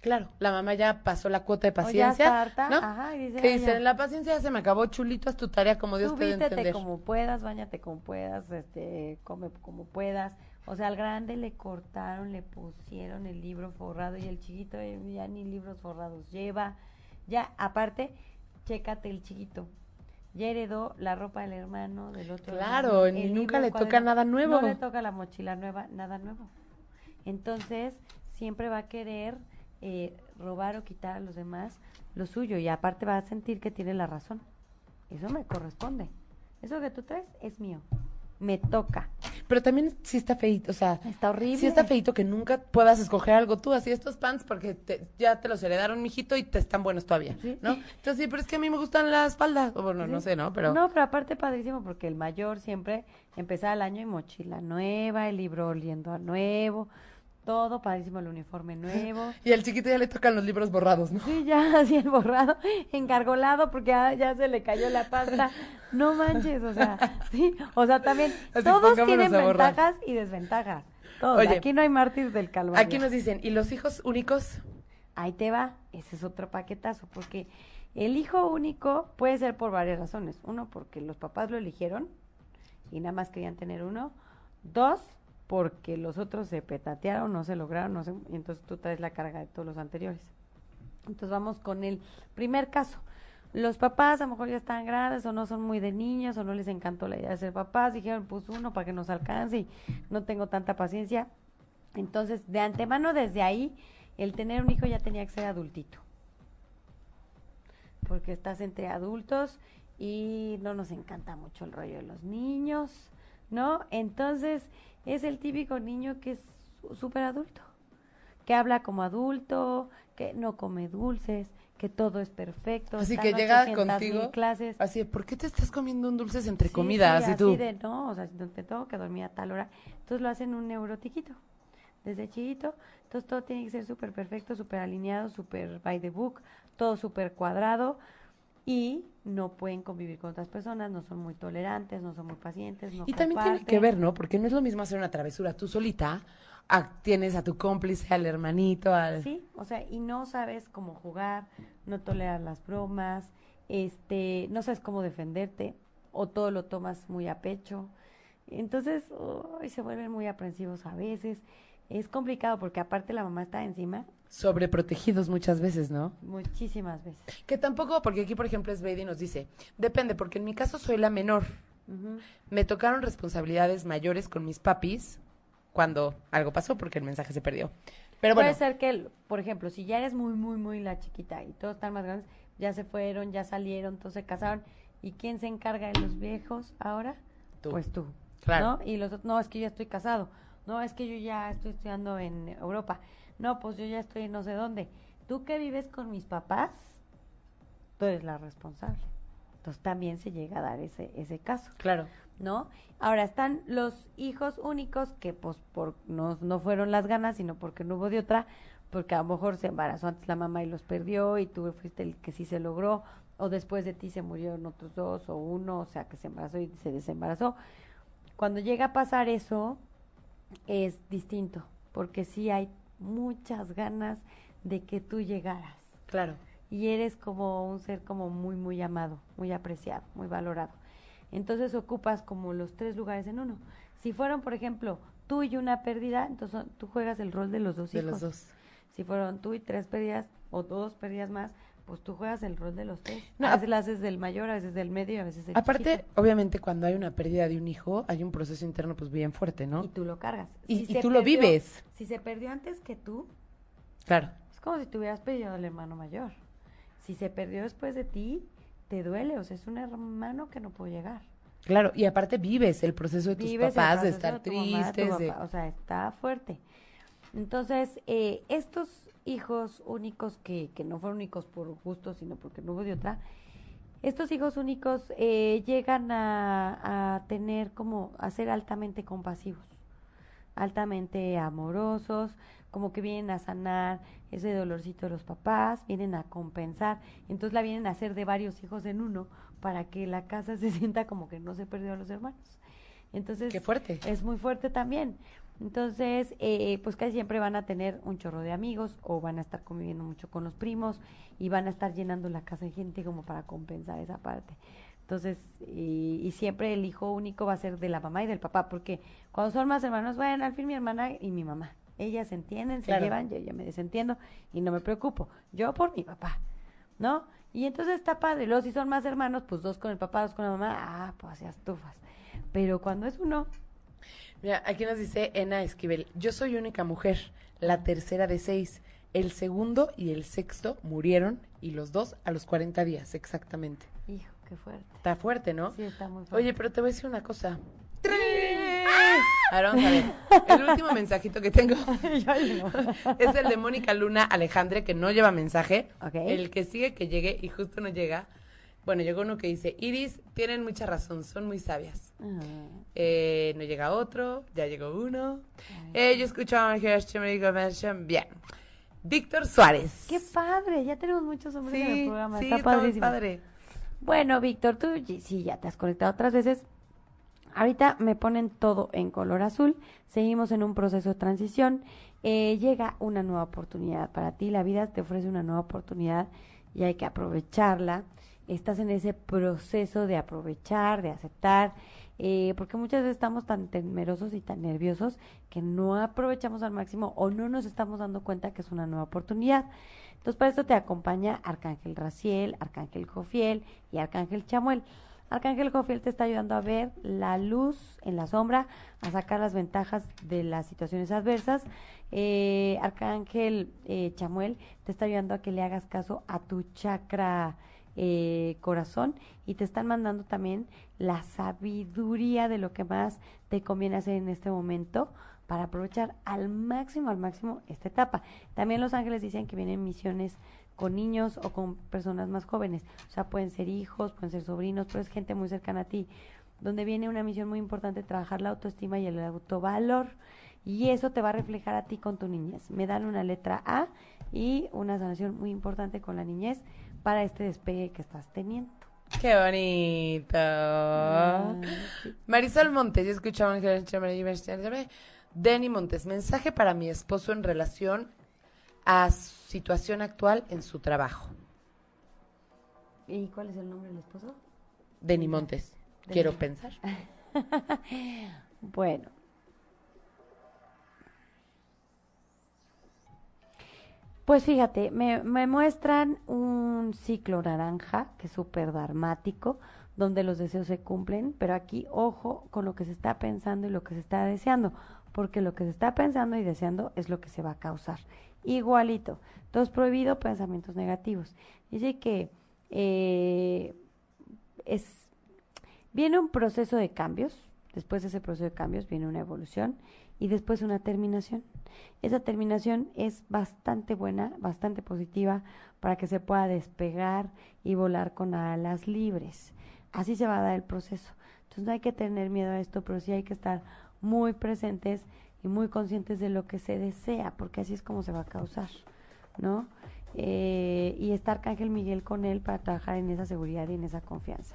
Claro, la mamá ya pasó la cuota de O ya paciencia, harta, ¿no? ajá, y dice, que "Ay, dice, ya". la paciencia ya se me acabó, chulito, haz tu tarea como Dios te entender. como puedas, bañate como puedas, este, come como puedas. O sea, al grande le cortaron, le pusieron el libro forrado y el chiquito eh, ya ni libros forrados lleva. Ya, aparte, chécate el chiquito. Ya heredó la ropa del hermano, del otro. Claro, hermano, ni nunca le toca nada nuevo. No le toca la mochila nueva, nada nuevo. Entonces, siempre va a querer eh, robar o quitar a los demás lo suyo y aparte va a sentir que tiene la razón. Eso me corresponde. Eso que tú traes es mío. Me toca. Pero también sí está feito, o sea, Está horrible. sí está feito que nunca puedas escoger algo tú, así estos pants, porque te- ya te los heredaron, mijito, y te están buenos todavía, Sí. ¿no? Entonces, sí, pero es que a mí me gustan las faldas, o bueno, no sé, ¿no? Pero No, pero aparte padrísimo porque el mayor siempre empezaba el año y mochila nueva, el libro oliendo a nuevo, todo padrísimo, el uniforme nuevo. [LAUGHS] Y al chiquito ya le tocan los libros borrados, ¿no? Sí, ya [LAUGHS] así el borrado, engargolado porque ya, ya se le cayó la pasta. No manches, o sea, [LAUGHS] sí, o sea, también Así, todos tienen ventajas y desventajas. Todos. Oye, Aquí no hay mártir del calvario. Aquí nos dicen, ¿y los hijos únicos? Ahí te va, ese es otro paquetazo, porque El hijo único puede ser por varias razones. Uno, porque los papás lo eligieron y nada más querían tener uno. Dos, porque los otros se petatearon, no se lograron, no se, y entonces tú traes la carga de todos los anteriores. Entonces vamos con el primer caso. Los papás a lo mejor ya están grandes o no son muy de niños o no les encantó la idea de ser papás, dijeron pues uno para que nos alcance y no tengo tanta paciencia. Entonces, de antemano desde ahí, el tener un hijo ya tenía que ser adultito. Porque estás entre adultos y no nos encanta mucho el rollo de los niños, ¿no? Entonces, es el típico niño que es súper adulto, que habla como adulto, que no come dulces, que todo es perfecto. Así que llega 800,000 contigo. clases. Así, ¿por qué te estás comiendo un dulces entre Sí, comidas? sí, y tú, así de, no, o sea, te tengo que dormir a tal hora. Entonces lo hacen un neurotiquito, desde chiquito. Entonces todo tiene que ser súper perfecto, súper alineado, súper by the book, todo súper cuadrado. Y no pueden convivir con otras personas, no son muy tolerantes, no son muy pacientes, no Y también tiene que ver, ¿no? Porque no es lo mismo hacer una travesura tú solita, a- tienes a tu cómplice, al hermanito, al... Sí, o sea, y no sabes cómo jugar, no toleras las bromas, este, no sabes cómo defenderte, o todo lo tomas muy a pecho. Entonces, se vuelven muy aprensivos a veces. Es complicado porque aparte la mamá está encima Sobreprotegidos muchas veces, ¿no? muchísimas veces. Que tampoco, porque aquí, por ejemplo, Sveidi nos dice, depende, porque en mi caso soy la menor. Me tocaron responsabilidades mayores con mis papis cuando algo pasó, porque el mensaje se perdió. Pero bueno, Puede ser que, por ejemplo, si ya eres muy, muy, muy la chiquita y todos están más grandes, ya se fueron, ya salieron, todos se casaron. ¿Y quién se encarga de los viejos ahora? Tú. Pues tú. Claro. ¿no? Y los otros, no, es que yo ya estoy casado. No, es que yo ya estoy estudiando en Europa. No, pues yo ya estoy en no sé dónde. Tú que vives con mis papás, tú eres la responsable. Entonces también se llega a dar ese, ese caso. claro. ¿no? Ahora están los hijos únicos que pues por no, no fueron las ganas, sino porque no hubo de otra, porque a lo mejor se embarazó antes la mamá y los perdió y tú fuiste el que sí se logró, o después de ti se murieron otros dos o uno, o sea que se embarazó y se desembarazó. Cuando llega a pasar eso, es distinto, porque sí hay muchas ganas de que tú llegaras Claro. y eres como un ser como muy muy amado, muy apreciado, muy valorado. Entonces ocupas como los tres lugares en uno. Si fueron, por ejemplo, tú y una pérdida, entonces tú juegas el rol de los dos De hijos. los dos. Si fueron tú y tres pérdidas o dos pérdidas más, pues tú juegas el rol de los tres. No, a veces la haces del mayor, a veces del medio y a veces del Aparte, chiquito. obviamente, cuando hay una pérdida de un hijo, hay un proceso interno pues bien fuerte, ¿no? y tú lo cargas. Y- tú lo vives. Si se perdió antes que tú, Claro. Es como si te hubieras perdido al hermano mayor. Si se perdió después de ti, te duele, o sea, es un hermano que no pudo llegar. Claro, y aparte vives el proceso de tus Vives papás, de estar tristes, de... o sea, está fuerte. Entonces, eh, estos hijos únicos que, que no fueron únicos por gusto, sino porque no hubo de otra, estos hijos únicos eh, llegan a, a tener como, a ser altamente compasivos, altamente amorosos, como que vienen a sanar ese dolorcito de los papás, vienen a compensar, entonces la vienen a hacer de varios hijos en uno para que la casa [LAUGHS] se sienta como que no se perdió a los hermanos. Entonces, Qué fuerte. es muy fuerte también. Entonces, eh, pues casi siempre van a tener un chorro de amigos o van a estar conviviendo mucho con los primos y van a estar llenando la casa de gente como para compensar esa parte. Entonces, y, y siempre el hijo único va a ser de la mamá y del papá, porque cuando son más hermanos, bueno, al fin mi hermana y mi mamá, ellas se entienden, se llevan, yo ya me desentiendo y no me preocupo. Yo por mi papá, ¿no? Y entonces está padre. Luego, si son más hermanos, pues dos con el papá, dos con la mamá, ah, pues ya estufas. Pero cuando es uno, Mira, aquí nos dice Ena Esquivel, yo soy única mujer, la tercera de seis. El segundo y el sexto murieron y los dos a los 40 días, exactamente. hijo, qué fuerte. Está fuerte, ¿no? Sí, está muy fuerte. Oye, pero te voy a decir una cosa. Ahora vamos a ver. El último mensajito que tengo [LAUGHS] [LAUGHS] es el de Mónica Luna Alejandre, que no lleva mensaje. El que sigue que llegue y justo no llega. Bueno, llegó uno que dice, Iris, tienen mucha razón, son muy sabias. Ah, Eh, no llega otro, ya llegó uno. Eh, yo escucho a Bien. Víctor Suárez. qué padre, ya tenemos muchos hombres en el programa, sí, está padrísimo. padre. Bueno, Víctor, tú sí ya te has conectado otras veces. Ahorita me ponen todo en color azul. Seguimos en un proceso de transición. Eh, llega una nueva oportunidad para ti. La vida te ofrece una nueva oportunidad y hay que aprovecharla. Estás en ese proceso de aprovechar, de aceptar, eh, porque muchas veces estamos tan temerosos y tan nerviosos que no aprovechamos al máximo o no nos estamos dando cuenta que es una nueva oportunidad. Entonces, para esto te acompaña Arcángel Raciel, Arcángel Jofiel y Arcángel Chamuel. Arcángel Jofiel te está ayudando a ver la luz en la sombra, a sacar las ventajas de las situaciones adversas. Eh, Arcángel eh, Chamuel te está ayudando a que le hagas caso a tu chakra eh, corazón y te están mandando también la sabiduría de lo que más te conviene hacer en este momento para aprovechar al máximo, al máximo esta etapa. También los ángeles dicen que vienen misiones con niños o con personas más jóvenes. O sea, pueden ser hijos, pueden ser sobrinos, pero es gente muy cercana a ti, donde viene una misión muy importante, trabajar la autoestima y el autovalor. Y eso te va a reflejar a ti con tu niñez. Me dan una letra A y una sanación muy importante con la niñez para este despegue que estás teniendo. Qué bonito. Marisol Montes, yo escuchaba Denny Montes, mensaje para mi esposo en relación a situación actual en su trabajo. ¿Y cuál es el nombre del esposo? Denny Montes, quiero pensar. [LAUGHS] bueno. Pues fíjate, me, me muestran un ciclo naranja, que es súper dramático, donde los deseos se cumplen, pero aquí ojo con lo que se está pensando y lo que se está deseando, porque lo que se está pensando y deseando es lo que se va a causar igualito. Entonces, prohibido pensamientos negativos. Dice que eh, es, viene un proceso de cambios, después de ese proceso de cambios viene una evolución y después una terminación. Esa terminación es bastante buena, bastante positiva para que se pueda despegar y volar con alas libres. Así se va a dar el proceso. Entonces no hay que tener miedo a esto, pero sí hay que estar muy presentes y muy conscientes de lo que se desea, porque así es como se va a causar, ¿no? Eh, y estar Ángel Miguel con él para trabajar en esa seguridad y en esa confianza.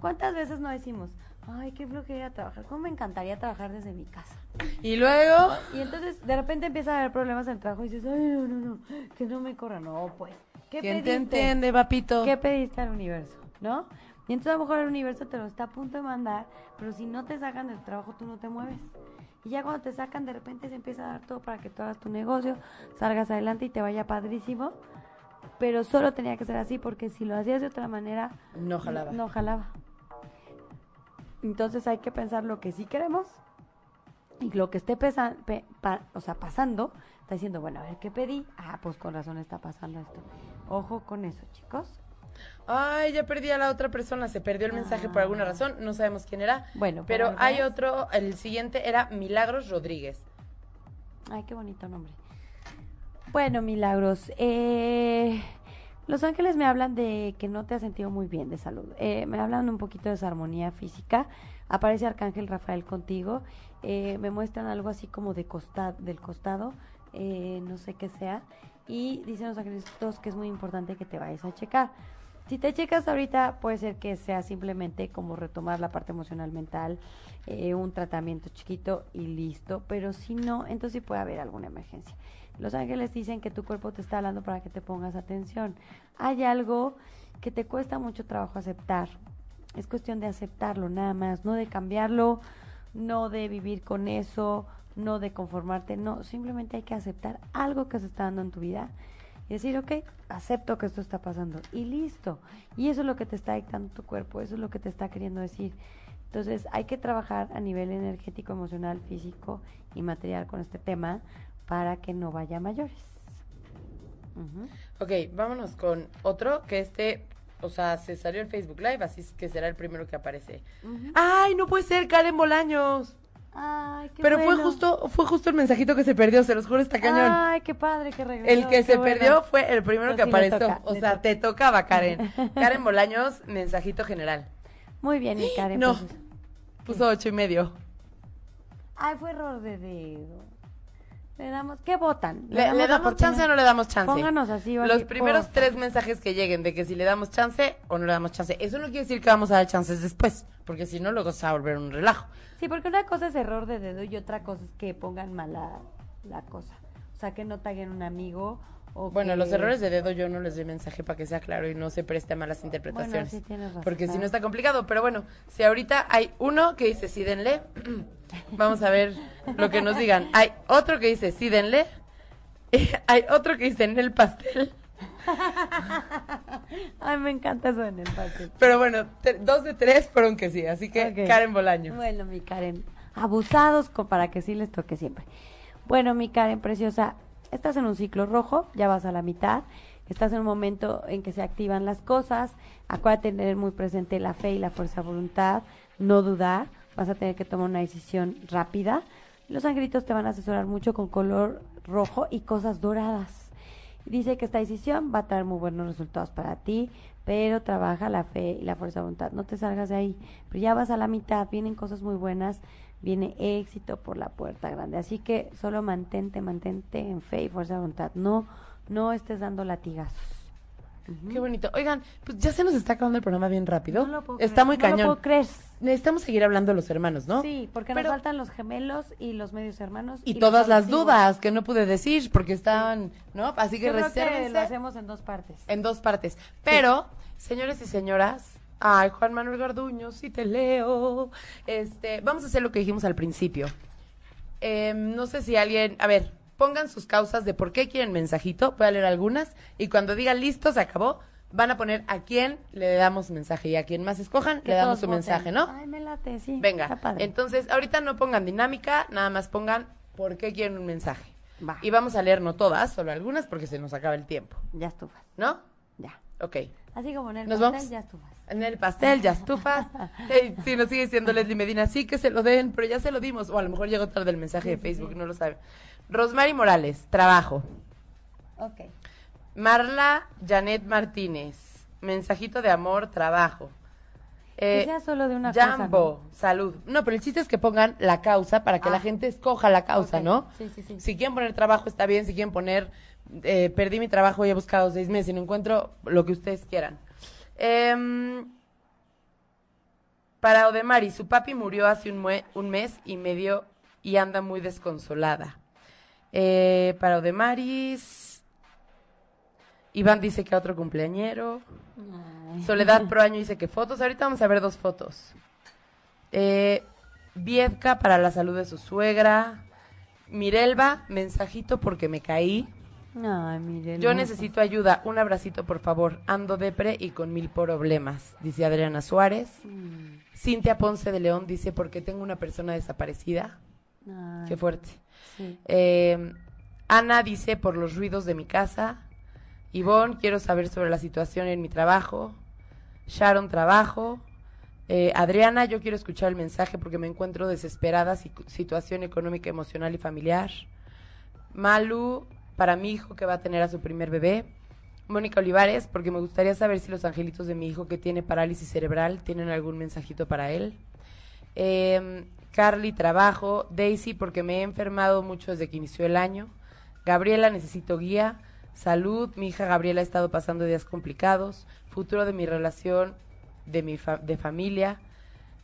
¿Cuántas veces no decimos, ay, qué flojera trabajar, cómo me encantaría trabajar desde mi casa? Y luego... Y entonces de repente empieza a haber problemas en el trabajo y dices, ay, no, no, no, que no me corra, no, pues. ¿Qué ¿Quién te entiende, papito? ¿Qué pediste al universo, no? Y entonces a lo mejor el universo te lo está a punto de mandar, pero si no te sacan del trabajo, tú no te mueves. Y ya cuando te sacan, de repente se empieza a dar todo para que tú hagas tu negocio, salgas adelante y te vaya padrísimo. Pero solo tenía que ser así, porque si lo hacías de otra manera, no jalaba. No jalaba. Entonces hay que pensar lo que sí queremos y lo que esté pesa, o sea, pasando, está diciendo, bueno, a ver qué pedí. Ah, pues con razón está pasando esto. Ojo con eso, chicos. Ay, ya perdí a la otra persona, se perdió el mensaje por alguna ah. razón, no sabemos quién era. Bueno, pero hay otro, el siguiente era Milagros Rodríguez. Ay, qué bonito nombre. Bueno, Milagros, eh, Los Ángeles me hablan de que no te has sentido muy bien de salud. Eh, me hablan un poquito de desarmonía física. Aparece Arcángel Rafael contigo. Eh, me muestran algo así como de costa del costado, no sé qué sea. Y dicen los ángeles que es muy importante que te vayas a checar. Si te checas ahorita, puede ser que sea simplemente como retomar la parte emocional mental, eh, un tratamiento chiquito y listo, pero si no, entonces sí puede haber alguna emergencia. Los ángeles dicen que tu cuerpo te está hablando para que te pongas atención. Hay algo que te cuesta mucho trabajo aceptar. Es cuestión de aceptarlo nada más, no de cambiarlo, no de vivir con eso, no de conformarte, no, simplemente hay que aceptar algo que se está dando en tu vida y decir, ok, acepto que esto está pasando y listo. Y eso es lo que te está dictando tu cuerpo, eso es lo que te está queriendo decir. Entonces hay que trabajar a nivel energético, emocional, físico y material con este tema para que no vaya a mayores. Ok, vámonos con otro que este, o sea, se salió en Facebook Live, así es que será el primero que aparece. ¡Ay, no puede ser, Karen Bolaños! Ay, qué Pero fue justo, fue justo el mensajito que se perdió, se los juro, está cañón. Ay, qué padre que regresó. El que se perdió fue el primero que apareció. o sea, te tocaba, Karen. [LAUGHS] Karen Bolaños, mensajito general. Muy bien, mi [GASPS] Karen. No, pues, puso ocho y medio. Ay, fue error de dedo. Le damos, ¿qué votan? ¿Le, damos, chance o no le damos chance? Pónganos así. Los primeros tres mensajes que lleguen de que si le damos chance o no le damos chance. Eso no quiere decir que vamos a dar chances después, porque si no, luego se va a volver un relajo. Sí, porque una cosa es error de dedo y otra cosa es que pongan mala la cosa. O sea, que no taguen un amigo o Bueno, los errores de dedo yo no les doy mensaje para que sea claro y no se preste a malas Bueno, interpretaciones. sí tienes razón. Porque si no está complicado. Pero bueno, si ahorita hay uno que dice sí denle, [CLEARS THROAT] vamos a ver lo que nos digan. Hay otro que dice sí denle, [LAUGHS] hay otro que dice en el pastel. [LAUGHS] Ay, me encanta eso en el pastel. Pero bueno, dos de tres fueron que sí. Así que. Karen Bolaño. Bueno, mi Karen, abusados para que sí les toque siempre. Bueno, mi Karen preciosa, estás en un ciclo rojo, ya vas a la mitad, estás en un momento en que se activan las cosas, acuérdate tener muy presente la fe y la fuerza de voluntad, no dudar, vas a tener que tomar una decisión rápida. Los angelitos te van a asesorar mucho con color rojo y cosas doradas. Dice que esta decisión va a traer muy buenos resultados para ti, pero trabaja la fe y la fuerza de voluntad. No te salgas de ahí. Pero ya vas a la mitad, vienen cosas muy buenas, viene éxito por la puerta grande. Así que solo mantente, mantente en fe y fuerza de voluntad. No, no estés dando latigazos. Ujú. Qué bonito. Oigan, pues ya se nos está acabando el programa bien rápido. No lo puedo está creer, muy no cañón. lo puedo creer. Necesitamos seguir hablando de los hermanos, ¿no? Sí, porque Pero- nos faltan los gemelos y los medios hermanos. Y, todas las dudas que no pude decir porque estaban, ¿no? Así que Yo creo que resérvense lo hacemos en dos partes. en dos partes. Pero, señores y señoras, ay, Juan Manuel Garduño, sí te leo. Este, vamos a hacer lo que dijimos al principio. Em, no sé si alguien, a ver, pongan sus causas de por qué quieren mensajito, voy a leer algunas y cuando digan listo, se acabó, van a poner a quién le damos mensaje y a quien más escojan Que le damos su voten. mensaje, ¿no? Ay, me late, sí. Venga, Está padre. entonces ahorita no pongan dinámica, nada más pongan por qué quieren un mensaje. Va. Y vamos a leer no todas, solo algunas porque se nos acaba el tiempo, Ya estufas, ¿no? ya. Ok. Así como en el ¿Nos pastel, vamos? ya estufas. En el pastel, ya estufas. Hey, sí, nos sigue diciendo Leslie Medina, sí que se lo den, pero ya se lo dimos. O a lo mejor llegó tarde el mensaje de Facebook, no lo sabe. Rosmary Morales, trabajo. Ok. Marla Janet Martínez, mensajito de amor, trabajo. que Eh, sea solo de una cosa. Jambo, salud. No, pero el chiste es que pongan la causa para que Ah. la gente escoja la causa. ¿no? Sí, sí, sí. Si quieren poner trabajo está bien, si quieren poner eh, perdí mi trabajo y he buscado seis meses y no encuentro lo que ustedes quieran. Em, para Odemari, su papi murió hace un, mue- un mes y medio y anda muy desconsolada. Eh, para Odemaris, Iván dice que a otro cumpleañero. Ay. Soledad Proaño dice que fotos. Ahorita vamos a ver dos fotos. Eh, para la salud de su suegra. Mirelba, mensajito porque me caí. Mire. Yo necesito ayuda. Un abracito, por favor. Ando depre y con mil problemas, dice Adriana Suárez. Mm, Cintia Ponce de León dice porque tengo una persona desaparecida. ay, Qué fuerte. sí. Eh, Ana dice por los ruidos de mi casa. Ivonne, quiero saber sobre la situación en mi trabajo. Sharon, trabajo. Eh, Adriana, yo quiero escuchar el mensaje porque me encuentro desesperada, situación económica, emocional y familiar. Malu, para mi hijo que va a tener a su primer bebé. Mónica Olivares, porque me gustaría saber si los angelitos de mi hijo que tiene parálisis cerebral tienen algún mensajito para él. Eh, Carly, trabajo. Daisy, porque me he enfermado mucho desde que inició el año. Gabriela, necesito guía. Salud, mi hija Gabriela ha estado pasando días complicados. Futuro de mi relación, de mi fa- de familia.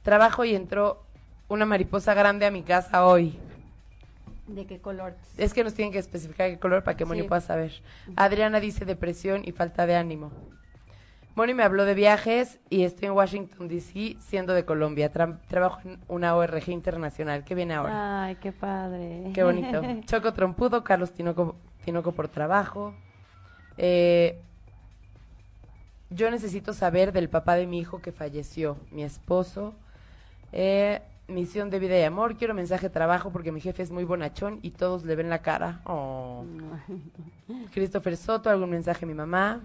Trabajo y entró una mariposa grande a mi casa hoy. ¿De qué color? Es que nos tienen que especificar qué color para que Moni Sí. pueda saber. Adriana dice depresión y falta de ánimo. Moni me habló de viajes y estoy en Washington, D.C., siendo de Colombia. Tra- trabajo en una ORG internacional. ¿Qué viene ahora? Ay, qué padre. Qué bonito. [LAUGHS] Choco Trompudo, Carlos Tinoco, Tinoco por trabajo. Eh, yo necesito saber del papá de mi hijo que falleció, mi esposo. Eh, misión de vida y amor. Quiero mensaje de trabajo porque mi jefe es muy bonachón y todos le ven la cara. Oh. Christopher Soto, algún mensaje a mi mamá.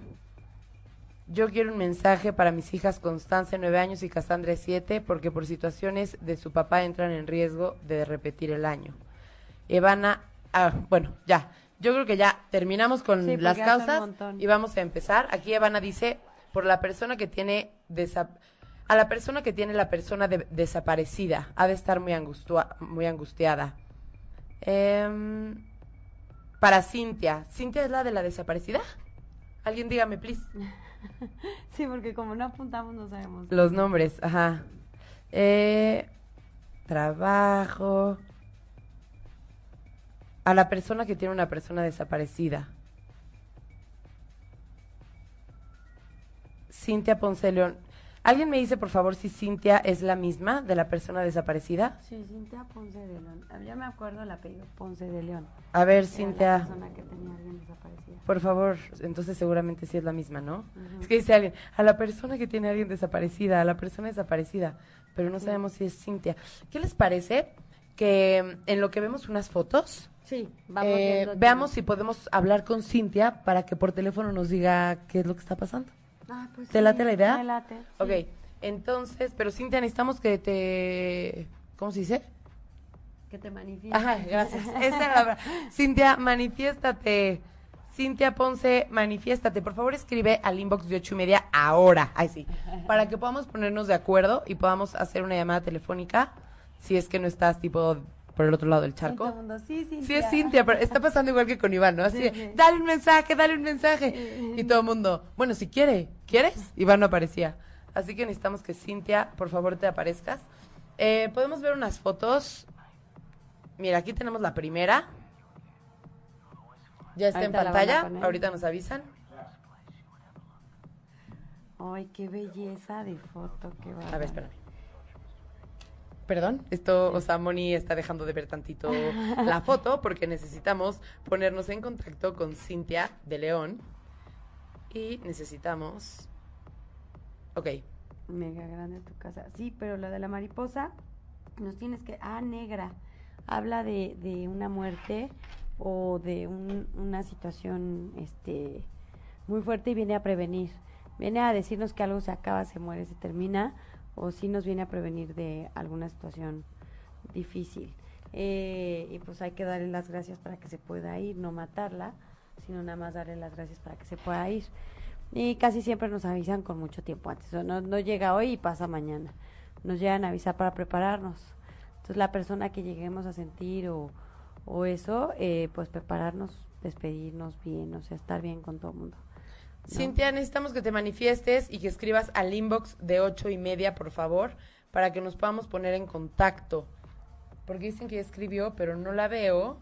Yo quiero un mensaje para mis hijas Constanza, nueve años, y Cassandra, siete, porque por situaciones de su papá entran en riesgo de repetir el año. Evana, ah, bueno, ya. Yo creo que ya terminamos con Sí, las causas y vamos a empezar. Aquí Evana dice, por la persona que tiene desa- a la persona que tiene la persona de, desaparecida ha de estar muy, muy angustiada. Em, para Cintia. ¿Cintia es la de la desaparecida? Alguien dígame, please. [LAUGHS] sí, porque como no apuntamos, no sabemos. Los nombres, ajá. Eh, trabajo. A la persona que tiene una persona desaparecida. Cintia Ponce León. ¿Alguien me dice, por favor, si Cintia es la misma de la persona desaparecida? Sí, Cintia Ponce de León. Ah, Ya me acuerdo el apellido Ponce de León. A ver, Era La Cintia, persona que tenía alguien desaparecida. por favor. Entonces seguramente sí es la misma, ¿no? Es que dice alguien, a la persona que tiene a alguien desaparecida, a la persona desaparecida, pero no sabemos si es Cintia. ¿Qué les parece que mm, en lo que vemos unas fotos, Sí, vamos eh, veamos si podemos hablar con Cintia para que por teléfono nos diga qué es lo que está pasando? Ah, pues ¿Te sí, late la idea? Me late. sí. Ok, entonces, pero Cintia, necesitamos que te... ¿Cómo se dice? Que te manifiestes. Ajá, gracias. Esa era la palabra. [LAUGHS] Cintia, manifiéstate. Cintia Ponce, manifiéstate. Por favor, escribe al inbox de ocho y media ahora. Ay, sí. Para que podamos ponernos de acuerdo y podamos hacer una llamada telefónica. Si es que no estás, tipo, por el otro lado del charco. mundo, Sí, sí. Sí, es Cintia, pero está pasando igual que con Iván, ¿no? Así, Sí, dale un mensaje, dale un mensaje. Y todo el mundo, bueno, si quiere, ¿quieres? Iván no aparecía. Así que necesitamos que Cintia, por favor, te aparezcas. Eh, Podemos ver unas fotos. Mira, aquí tenemos la primera. Ya está Ahorita en pantalla, ahorita nos avisan. Ay, qué belleza de foto, qué A ver, espérame. Perdón, esto, o sea, Moni está dejando de ver tantito [LAUGHS] la foto porque necesitamos ponernos en contacto con Cintia de León y necesitamos... Ok, Mega grande tu casa. Sí, pero la de la mariposa, nos tienes que... Ah, negra. Habla de, de una muerte o de un- una situación este, muy fuerte y viene a prevenir. Viene a decirnos que algo se acaba, se muere, se termina, o sí nos viene a prevenir de alguna situación difícil. Eh, y pues hay que darle las gracias para que se pueda ir, no matarla, sino nada más darle las gracias para que se pueda ir. Y casi siempre nos avisan con mucho tiempo antes. O no, no llega hoy y pasa mañana. Nos llegan a avisar para prepararnos. Entonces la persona que lleguemos a sentir o, o eso, eh, pues prepararnos, despedirnos bien, o sea, estar bien con todo el mundo. ¿No? Cintia, necesitamos que te manifiestes y que escribas al inbox de ocho y media, por favor, para que nos podamos poner en contacto. Porque dicen que ya escribió, pero no la veo.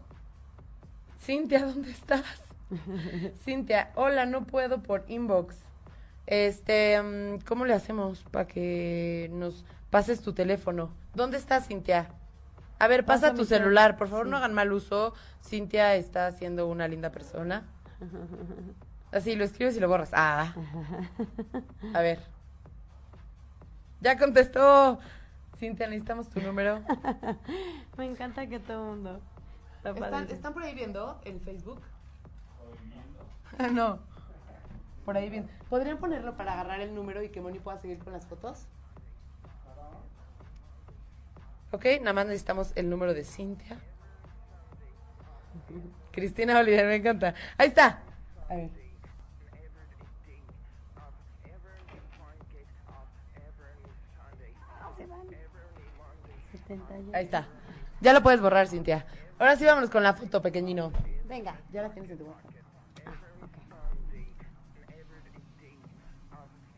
Cintia, [LAUGHS] ¿dónde estás? [LAUGHS] Cintia, hola, no puedo por inbox. Este, mm, ¿cómo le hacemos para que nos pases tu teléfono? ¿Dónde estás, Cintia? A ver, pasa Pasa tu celular, por favor, sí. no hagan mal uso. Cintia está siendo una linda persona. [LAUGHS] Así, lo escribes y lo borras. Ah. A ver. Ya contestó. Cintia, necesitamos tu número. [LAUGHS] Me encanta que todo el mundo... está ¿Están. ¿Están por ahí viendo el Facebook? Ah, no. Por ahí bien. ¿Podrían ponerlo para agarrar el número y que Moni pueda seguir con las fotos? Ok, nada más necesitamos el número de Cintia. Cristina Oliver, me encanta. Ahí está. A ver. 78. Ahí está. Ya lo puedes borrar, Cintia. Ahora sí vámonos con la foto, pequeñino. Venga. Ya la tienes en tu WhatsApp. Ah, ok.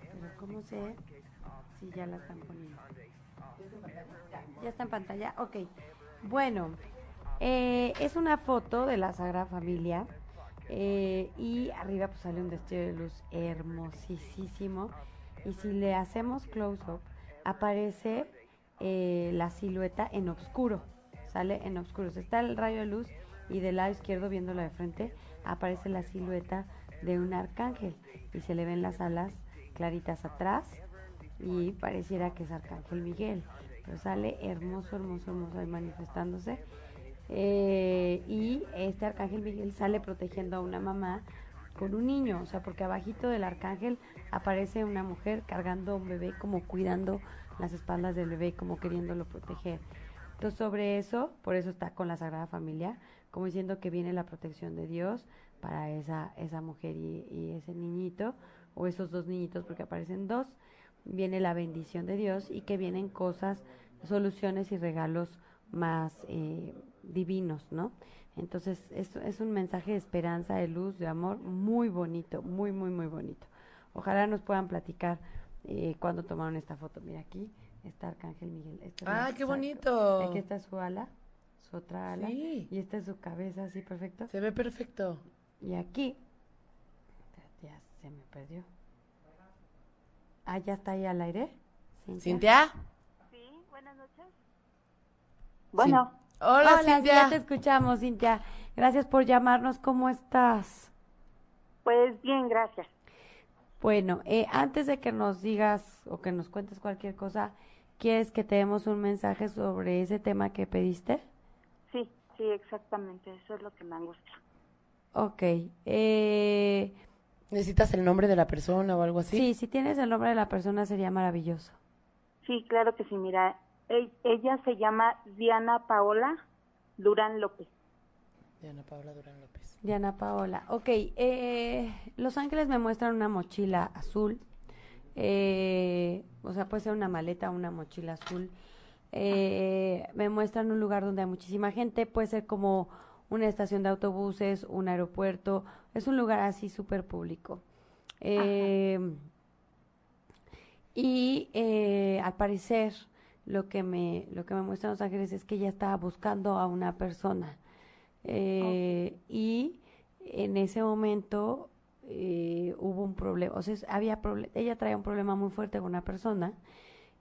Pero ¿cómo sé si ya la están poniendo? Ya está en pantalla. Ok. Bueno, eh, es una foto de la Sagrada Familia eh, y arriba pues sale un destello de luz hermosísimo y si le hacemos close up aparece eh, la silueta en oscuro, sale en oscuro. O sea, está el rayo de luz y del lado izquierdo viéndolo de frente aparece la silueta de un arcángel y se le ven las alas claritas atrás y pareciera que es Arcángel Miguel, pero sale hermoso, hermoso, hermoso ahí manifestándose. Eh, y este Arcángel Miguel sale protegiendo a una mamá con un niño, o sea, porque abajito del Arcángel aparece una mujer cargando a un bebé, como cuidando las espaldas del bebé, como queriéndolo proteger. Entonces, sobre eso, por eso está con la Sagrada Familia, como diciendo que viene la protección de Dios para esa, esa mujer y, ese niñito, o esos dos niñitos, porque aparecen dos, viene la bendición de Dios y que vienen cosas, soluciones y regalos más eh, divinos, ¿no? Entonces, es, es un mensaje de esperanza, de luz, de amor, muy bonito, muy, muy, muy bonito. Ojalá nos puedan platicar eh, cuando tomaron esta foto. Mira, aquí está Arcángel Miguel. Esta es la- Ah, qué exacto. bonito. Aquí está su ala, su otra ala, Sí. y esta es su cabeza, así perfecto. Se ve perfecto. Y aquí, ya se me perdió. Ah, ya está ahí al aire. Cintia. Sí, buenas noches. Bueno. Hola, Hola, Cintia. ya te escuchamos, Cintia. Gracias por llamarnos. ¿Cómo estás? Pues bien, gracias. Bueno, eh, antes de que nos digas o que nos cuentes cualquier cosa, ¿quieres que te demos un mensaje sobre ese tema que pediste? Sí, sí, exactamente. Eso es lo que me angustia. Ok. Eh, ¿Necesitas el nombre de la persona o algo así? sí, si tienes el nombre de la persona sería maravilloso. Sí, claro que sí. Mira, e- ella se llama Diana Paola Durán López. Diana Paula Durán López. Diana Paola. Ok, eh, Los Ángeles me muestran una mochila azul. Eh, o sea, puede ser una maleta o una mochila azul. Eh, me muestran un lugar donde hay muchísima gente. Puede ser como una estación de autobuses, un aeropuerto. Es un lugar así súper público. Eh, y eh, al parecer lo que me lo que me muestran los ángeles es que ella estaba buscando a una persona Eh, y en ese momento eh, hubo un problema o sea había ella traía un problema muy fuerte con una persona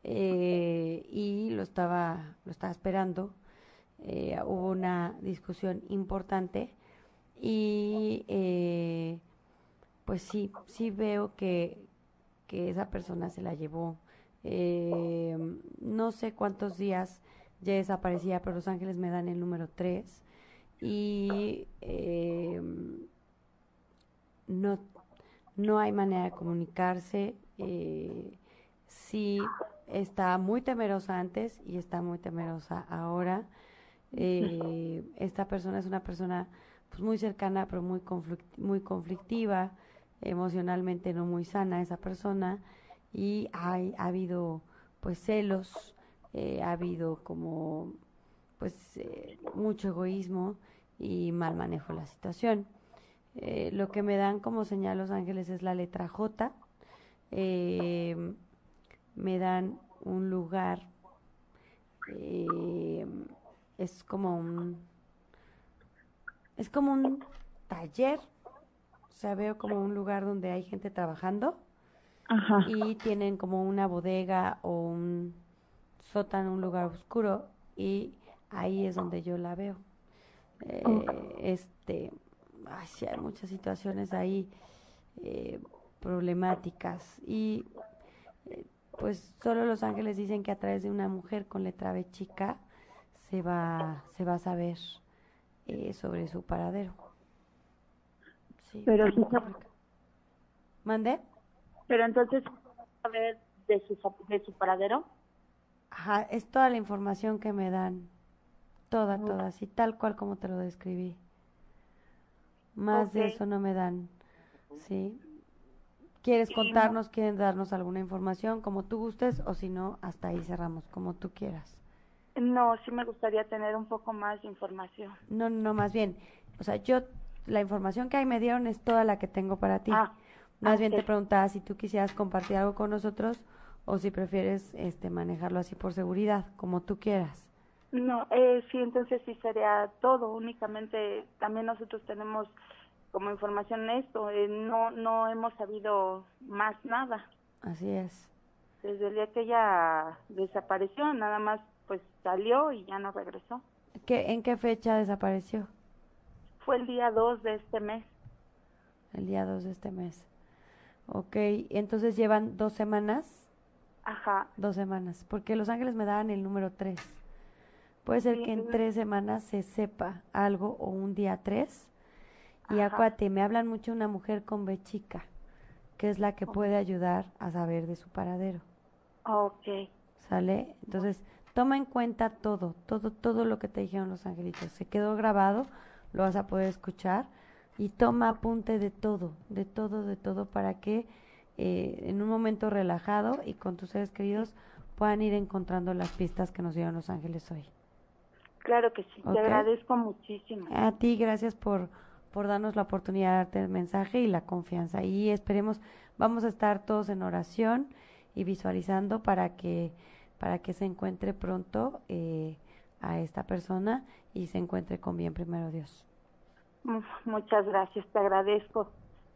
eh, y lo estaba lo estaba esperando Eh, hubo una discusión importante y eh, pues sí sí veo que que esa persona se la llevó. Eh, no sé cuántos días ya desaparecía, pero Los Ángeles me dan el número 3. Y eh, no, no hay manera de comunicarse. Eh, sí está muy temerosa antes y está muy temerosa ahora. Eh, [LAUGHS] esta persona es una persona pues muy cercana, pero muy, conflict- muy conflictiva emocionalmente no muy sana esa persona y hay, ha habido pues celos, eh, ha habido como pues eh, mucho egoísmo y mal manejo de la situación. Eh, lo que me dan como señal los ángeles es la letra J. Eh, me dan un lugar, es como un, es como un taller o sea, veo como un lugar donde hay gente trabajando Ajá. y tienen como una bodega o un sótano, un lugar oscuro y ahí es donde yo la veo. Eh, este, ay, sí, hay muchas situaciones ahí eh, problemáticas y eh, pues solo los ángeles dicen que a través de una mujer con letra B chica se va, se va a saber eh, sobre su paradero. Sí, Pero. ¿Mande? Pero entonces, a ver, de su, de su paradero. Ajá, es toda la información que me dan. Toda, toda, así tal cual como te lo describí. Más de eso no me dan. ¿Sí? ¿Quieres contarnos, quieren darnos alguna información como tú gustes o si no, hasta ahí cerramos, como tú quieras? No, sí me gustaría tener un poco más de información. No, no, más bien, o sea, yo, la información que ahí me dieron es toda la que tengo para ti. Ah, Más bien ok. te preguntaba si tú quisieras compartir algo con nosotros o si prefieres este manejarlo así por seguridad, como tú quieras. No, eh, sí, entonces sí sería todo. Únicamente también nosotros tenemos como información esto. eh, no, no hemos sabido más nada. Así es. Desde el día que ella desapareció, nada más pues salió y ya no regresó. ¿Qué, ¿En qué fecha desapareció? Fue el día 2 de este mes. El día 2 de este mes. Ok, entonces llevan dos semanas. Ajá. Dos semanas. Porque Los Ángeles me daban el número 3. Puede ser que en tres semanas se sepa algo o un día tres. Y Ajá. acuérdate, me hablan mucho una mujer con B chica, que es la que puede ayudar a saber de su paradero. Ok. ¿Sale? Entonces, toma en cuenta todo, todo, todo lo que te dijeron los angelitos. Se quedó grabado, lo vas a poder escuchar y toma apunte de todo, de todo, de todo para que eh, en un momento relajado y con tus seres queridos puedan ir encontrando las pistas que nos dieron los ángeles hoy. Claro que sí. Te agradezco muchísimo. A ti, gracias por, por darnos la oportunidad de darte el mensaje y la confianza. Y esperemos, vamos a estar todos en oración y visualizando para que, para que se encuentre pronto eh, a esta persona y se encuentre con bien primero Dios. Mu- Muchas gracias. Te agradezco.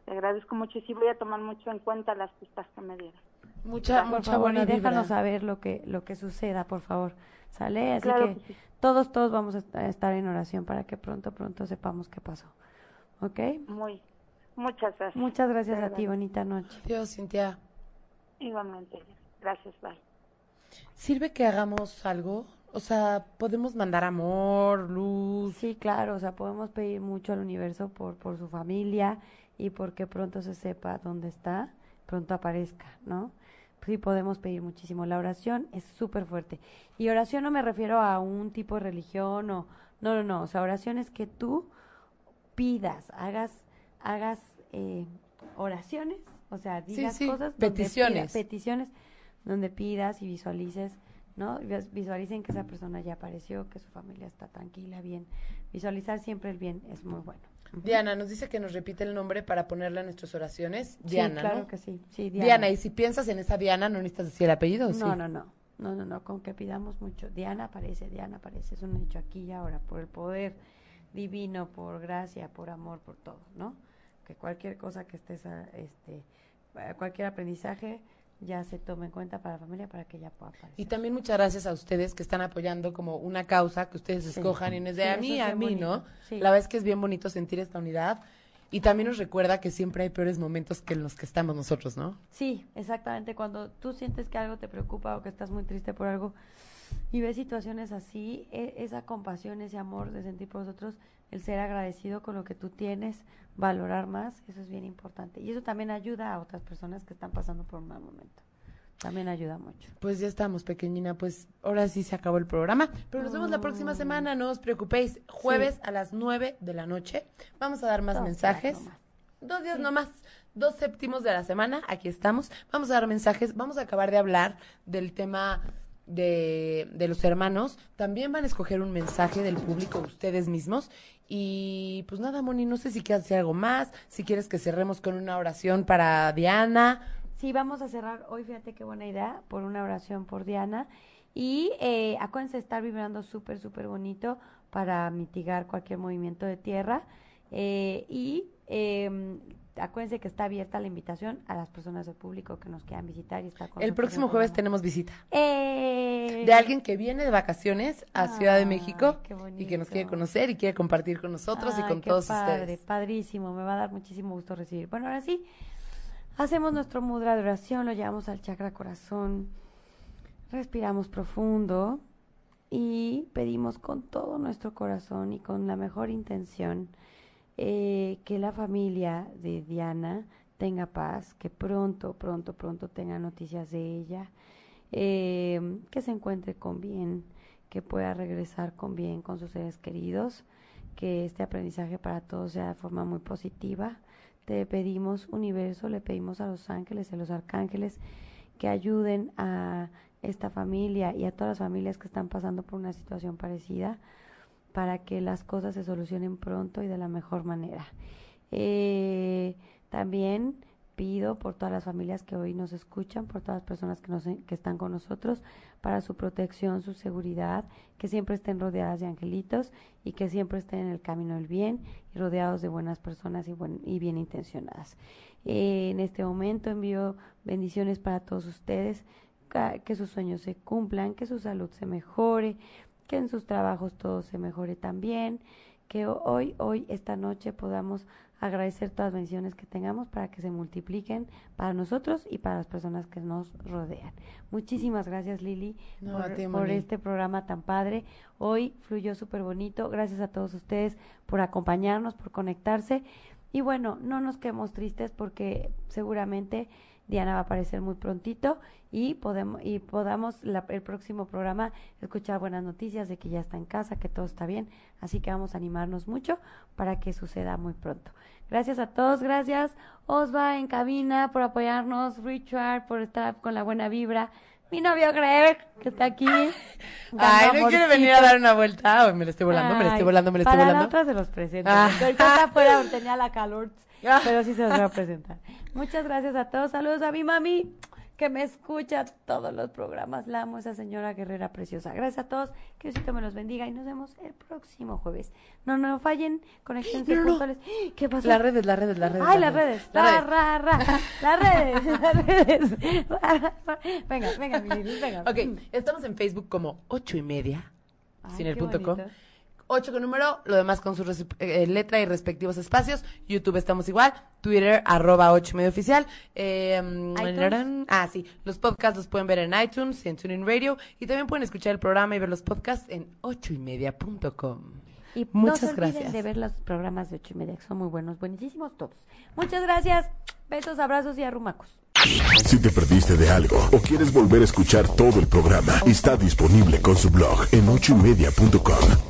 Te agradezco mucho y sí voy a tomar mucho en cuenta las pistas que me dieron. Mucha, por mucha favor, buena y déjanos vibra. saber lo que, lo que suceda, por favor. ¿Sale? Así Claro que que sí. Todos, todos vamos a est- a estar en oración para que pronto, pronto sepamos qué pasó. ¿Ok? Muy, muchas gracias. Muchas gracias De a ti, bonita noche. Dios, Cintia. Igualmente. Gracias, bye. ¿Sirve que hagamos algo? O sea, podemos mandar amor, luz. Sí, claro, o sea, podemos pedir mucho al universo por, por su familia y porque pronto se sepa dónde está, pronto aparezca, ¿no? Sí, podemos pedir muchísimo. La oración es súper fuerte. Y oración no me refiero a un tipo de religión o... No, no, no. O sea, oración es que tú pidas, hagas, hagas eh, oraciones, o sea, digas sí, cosas. donde peticiones. peticiones donde pidas y visualices, ¿no? Vis- Visualicen que esa persona ya apareció, que su familia está tranquila, bien. Visualizar siempre el bien es muy bueno. Diana nos dice que nos repite el nombre para ponerle a nuestras oraciones. Sí, Diana, claro ¿no? que sí. Sí, Diana. Diana. y si piensas en esa Diana, no necesitas decir el apellido, ¿o sí? No, no, no. No, no, no. Con que pidamos mucho. Diana aparece, Diana aparece. Es un hecho aquí y ahora, por el poder divino, por gracia, por amor, por todo, ¿no? Que cualquier cosa que estés, a- este, eh, cualquier aprendizaje ya se tome en cuenta para la familia para que ya pueda aparecer. Y también muchas gracias a ustedes que están apoyando como una causa que ustedes Sí. escojan y no es de Sí, a mí, a mí, bonito. ¿no? Sí. La verdad es que es bien bonito sentir esta unidad y también nos recuerda que siempre hay peores momentos que en los que estamos nosotros, ¿no? Sí, exactamente. Cuando tú sientes que algo te preocupa o que estás muy triste por algo y ves situaciones así, e- esa compasión, ese amor de sentir por nosotros, el ser agradecido con lo que tú tienes, valorar más, eso es bien importante. Y eso también ayuda a otras personas que están pasando por un mal momento. También ayuda mucho. Pues ya estamos, pequeñina. Pues ahora sí se acabó el programa. Pero nos vemos la próxima semana, no os preocupéis. Jueves a las 9 de la noche. Vamos a dar más Dos mensajes. días. Dos días nomás. Dos séptimos de la semana. Aquí estamos. Vamos a dar mensajes. Vamos a acabar de hablar del tema de, los hermanos. También van a escoger un mensaje del público ustedes mismos. Y pues nada, Moni, no sé si quieres hacer algo más. Si quieres que cerremos con una oración para Diana. Sí, vamos a cerrar hoy, fíjate qué buena idea, por una oración por Diana. Y eh, acuérdense de estar vibrando súper, súper bonito para mitigar cualquier movimiento de tierra. Eh, y eh, acuérdense que está abierta la invitación a las personas del público que nos quieran visitar y estar con El próximo jueves tenemos visita. ¡Eh! de alguien que viene de vacaciones a Ciudad de México y que nos quiere conocer y quiere compartir con nosotros y con qué todos padre, ustedes. Padrísimo, me va a dar muchísimo gusto recibir. Bueno, ahora sí, hacemos nuestro mudra de oración, lo llevamos al chakra corazón, respiramos profundo y pedimos con todo nuestro corazón y con la mejor intención eh, que la familia de Diana tenga paz, que pronto, pronto, pronto tenga noticias de ella, eh, que se encuentre con bien, que pueda regresar con bien con sus seres queridos, que este aprendizaje para todos sea de forma muy positiva. Te pedimos, universo, le pedimos a los ángeles y a los arcángeles que ayuden a esta familia y a todas las familias que están pasando por una situación parecida para que las cosas se solucionen pronto y de la mejor manera. Eh, también pido por todas las familias que hoy nos escuchan, por todas las personas que, nos, que están con nosotros, para su protección, su seguridad, que siempre estén rodeadas de angelitos y que siempre estén en el camino del bien y rodeados de buenas personas y, buen, y bien intencionadas. Eh, en este momento envío bendiciones para todos ustedes, que sus sueños se cumplan, que su salud se mejore, que en sus trabajos todo se mejore también, que hoy, hoy, esta noche podamos agradecer todas las bendiciones que tengamos para que se multipliquen para nosotros y para las personas que nos rodean. Muchísimas gracias Lili No, por, ti, por este programa tan padre. Hoy fluyó súper bonito. Gracias a todos ustedes por acompañarnos, por conectarse. Y bueno, no nos quedemos tristes porque seguramente Diana va a aparecer muy prontito y podemos y podamos la- el próximo programa escuchar buenas noticias de que ya está en casa, que todo está bien. Así que vamos a animarnos mucho para que suceda muy pronto. Gracias a todos, gracias Osva en cabina por apoyarnos, Richard por estar con la buena vibra, mi novio Greg que está aquí. Ay, ¿no quiere venir a dar una vuelta? Ay, me la estoy volando, me la estoy volando, me la estoy para volando. la otra se los presento. Ah. Ahorita está afuera tenía la calor, Ah. pero sí se los voy a presentar. Muchas gracias a todos. Saludos a mi mami, que me escucha todos los programas. La amo, esa señora guerrera preciosa. Gracias a todos, que Diosito me los bendiga y nos vemos el próximo jueves. No, no fallen, conéctense No, no. [GASPS] ¿Qué pasó? Las redes, las redes, las redes. Ay, las redes. Las redes. [LAUGHS] Las redes, [LAUGHS] las. Venga, venga, mi Lili, venga. Ok, estamos en Facebook como ocho y media, Ay, sin el punto com. Bonito. 8 con número, lo demás con su eh, letra y respectivos espacios. YouTube estamos igual. Twitter, arroba 8 y medio oficial. Eh, ah, sí. Los podcasts los pueden ver en iTunes, en TuneIn Radio. Y también pueden escuchar el programa y ver los podcasts en ocho y media.com. Y Muchas no se olviden gracias. de ver los programas de ocho y media, que son muy buenos, buenísimos todos. Muchas gracias. Besos, abrazos y arrumacos. Si te perdiste de algo o quieres volver a escuchar todo el programa, está disponible con su blog en ochoymedia.com.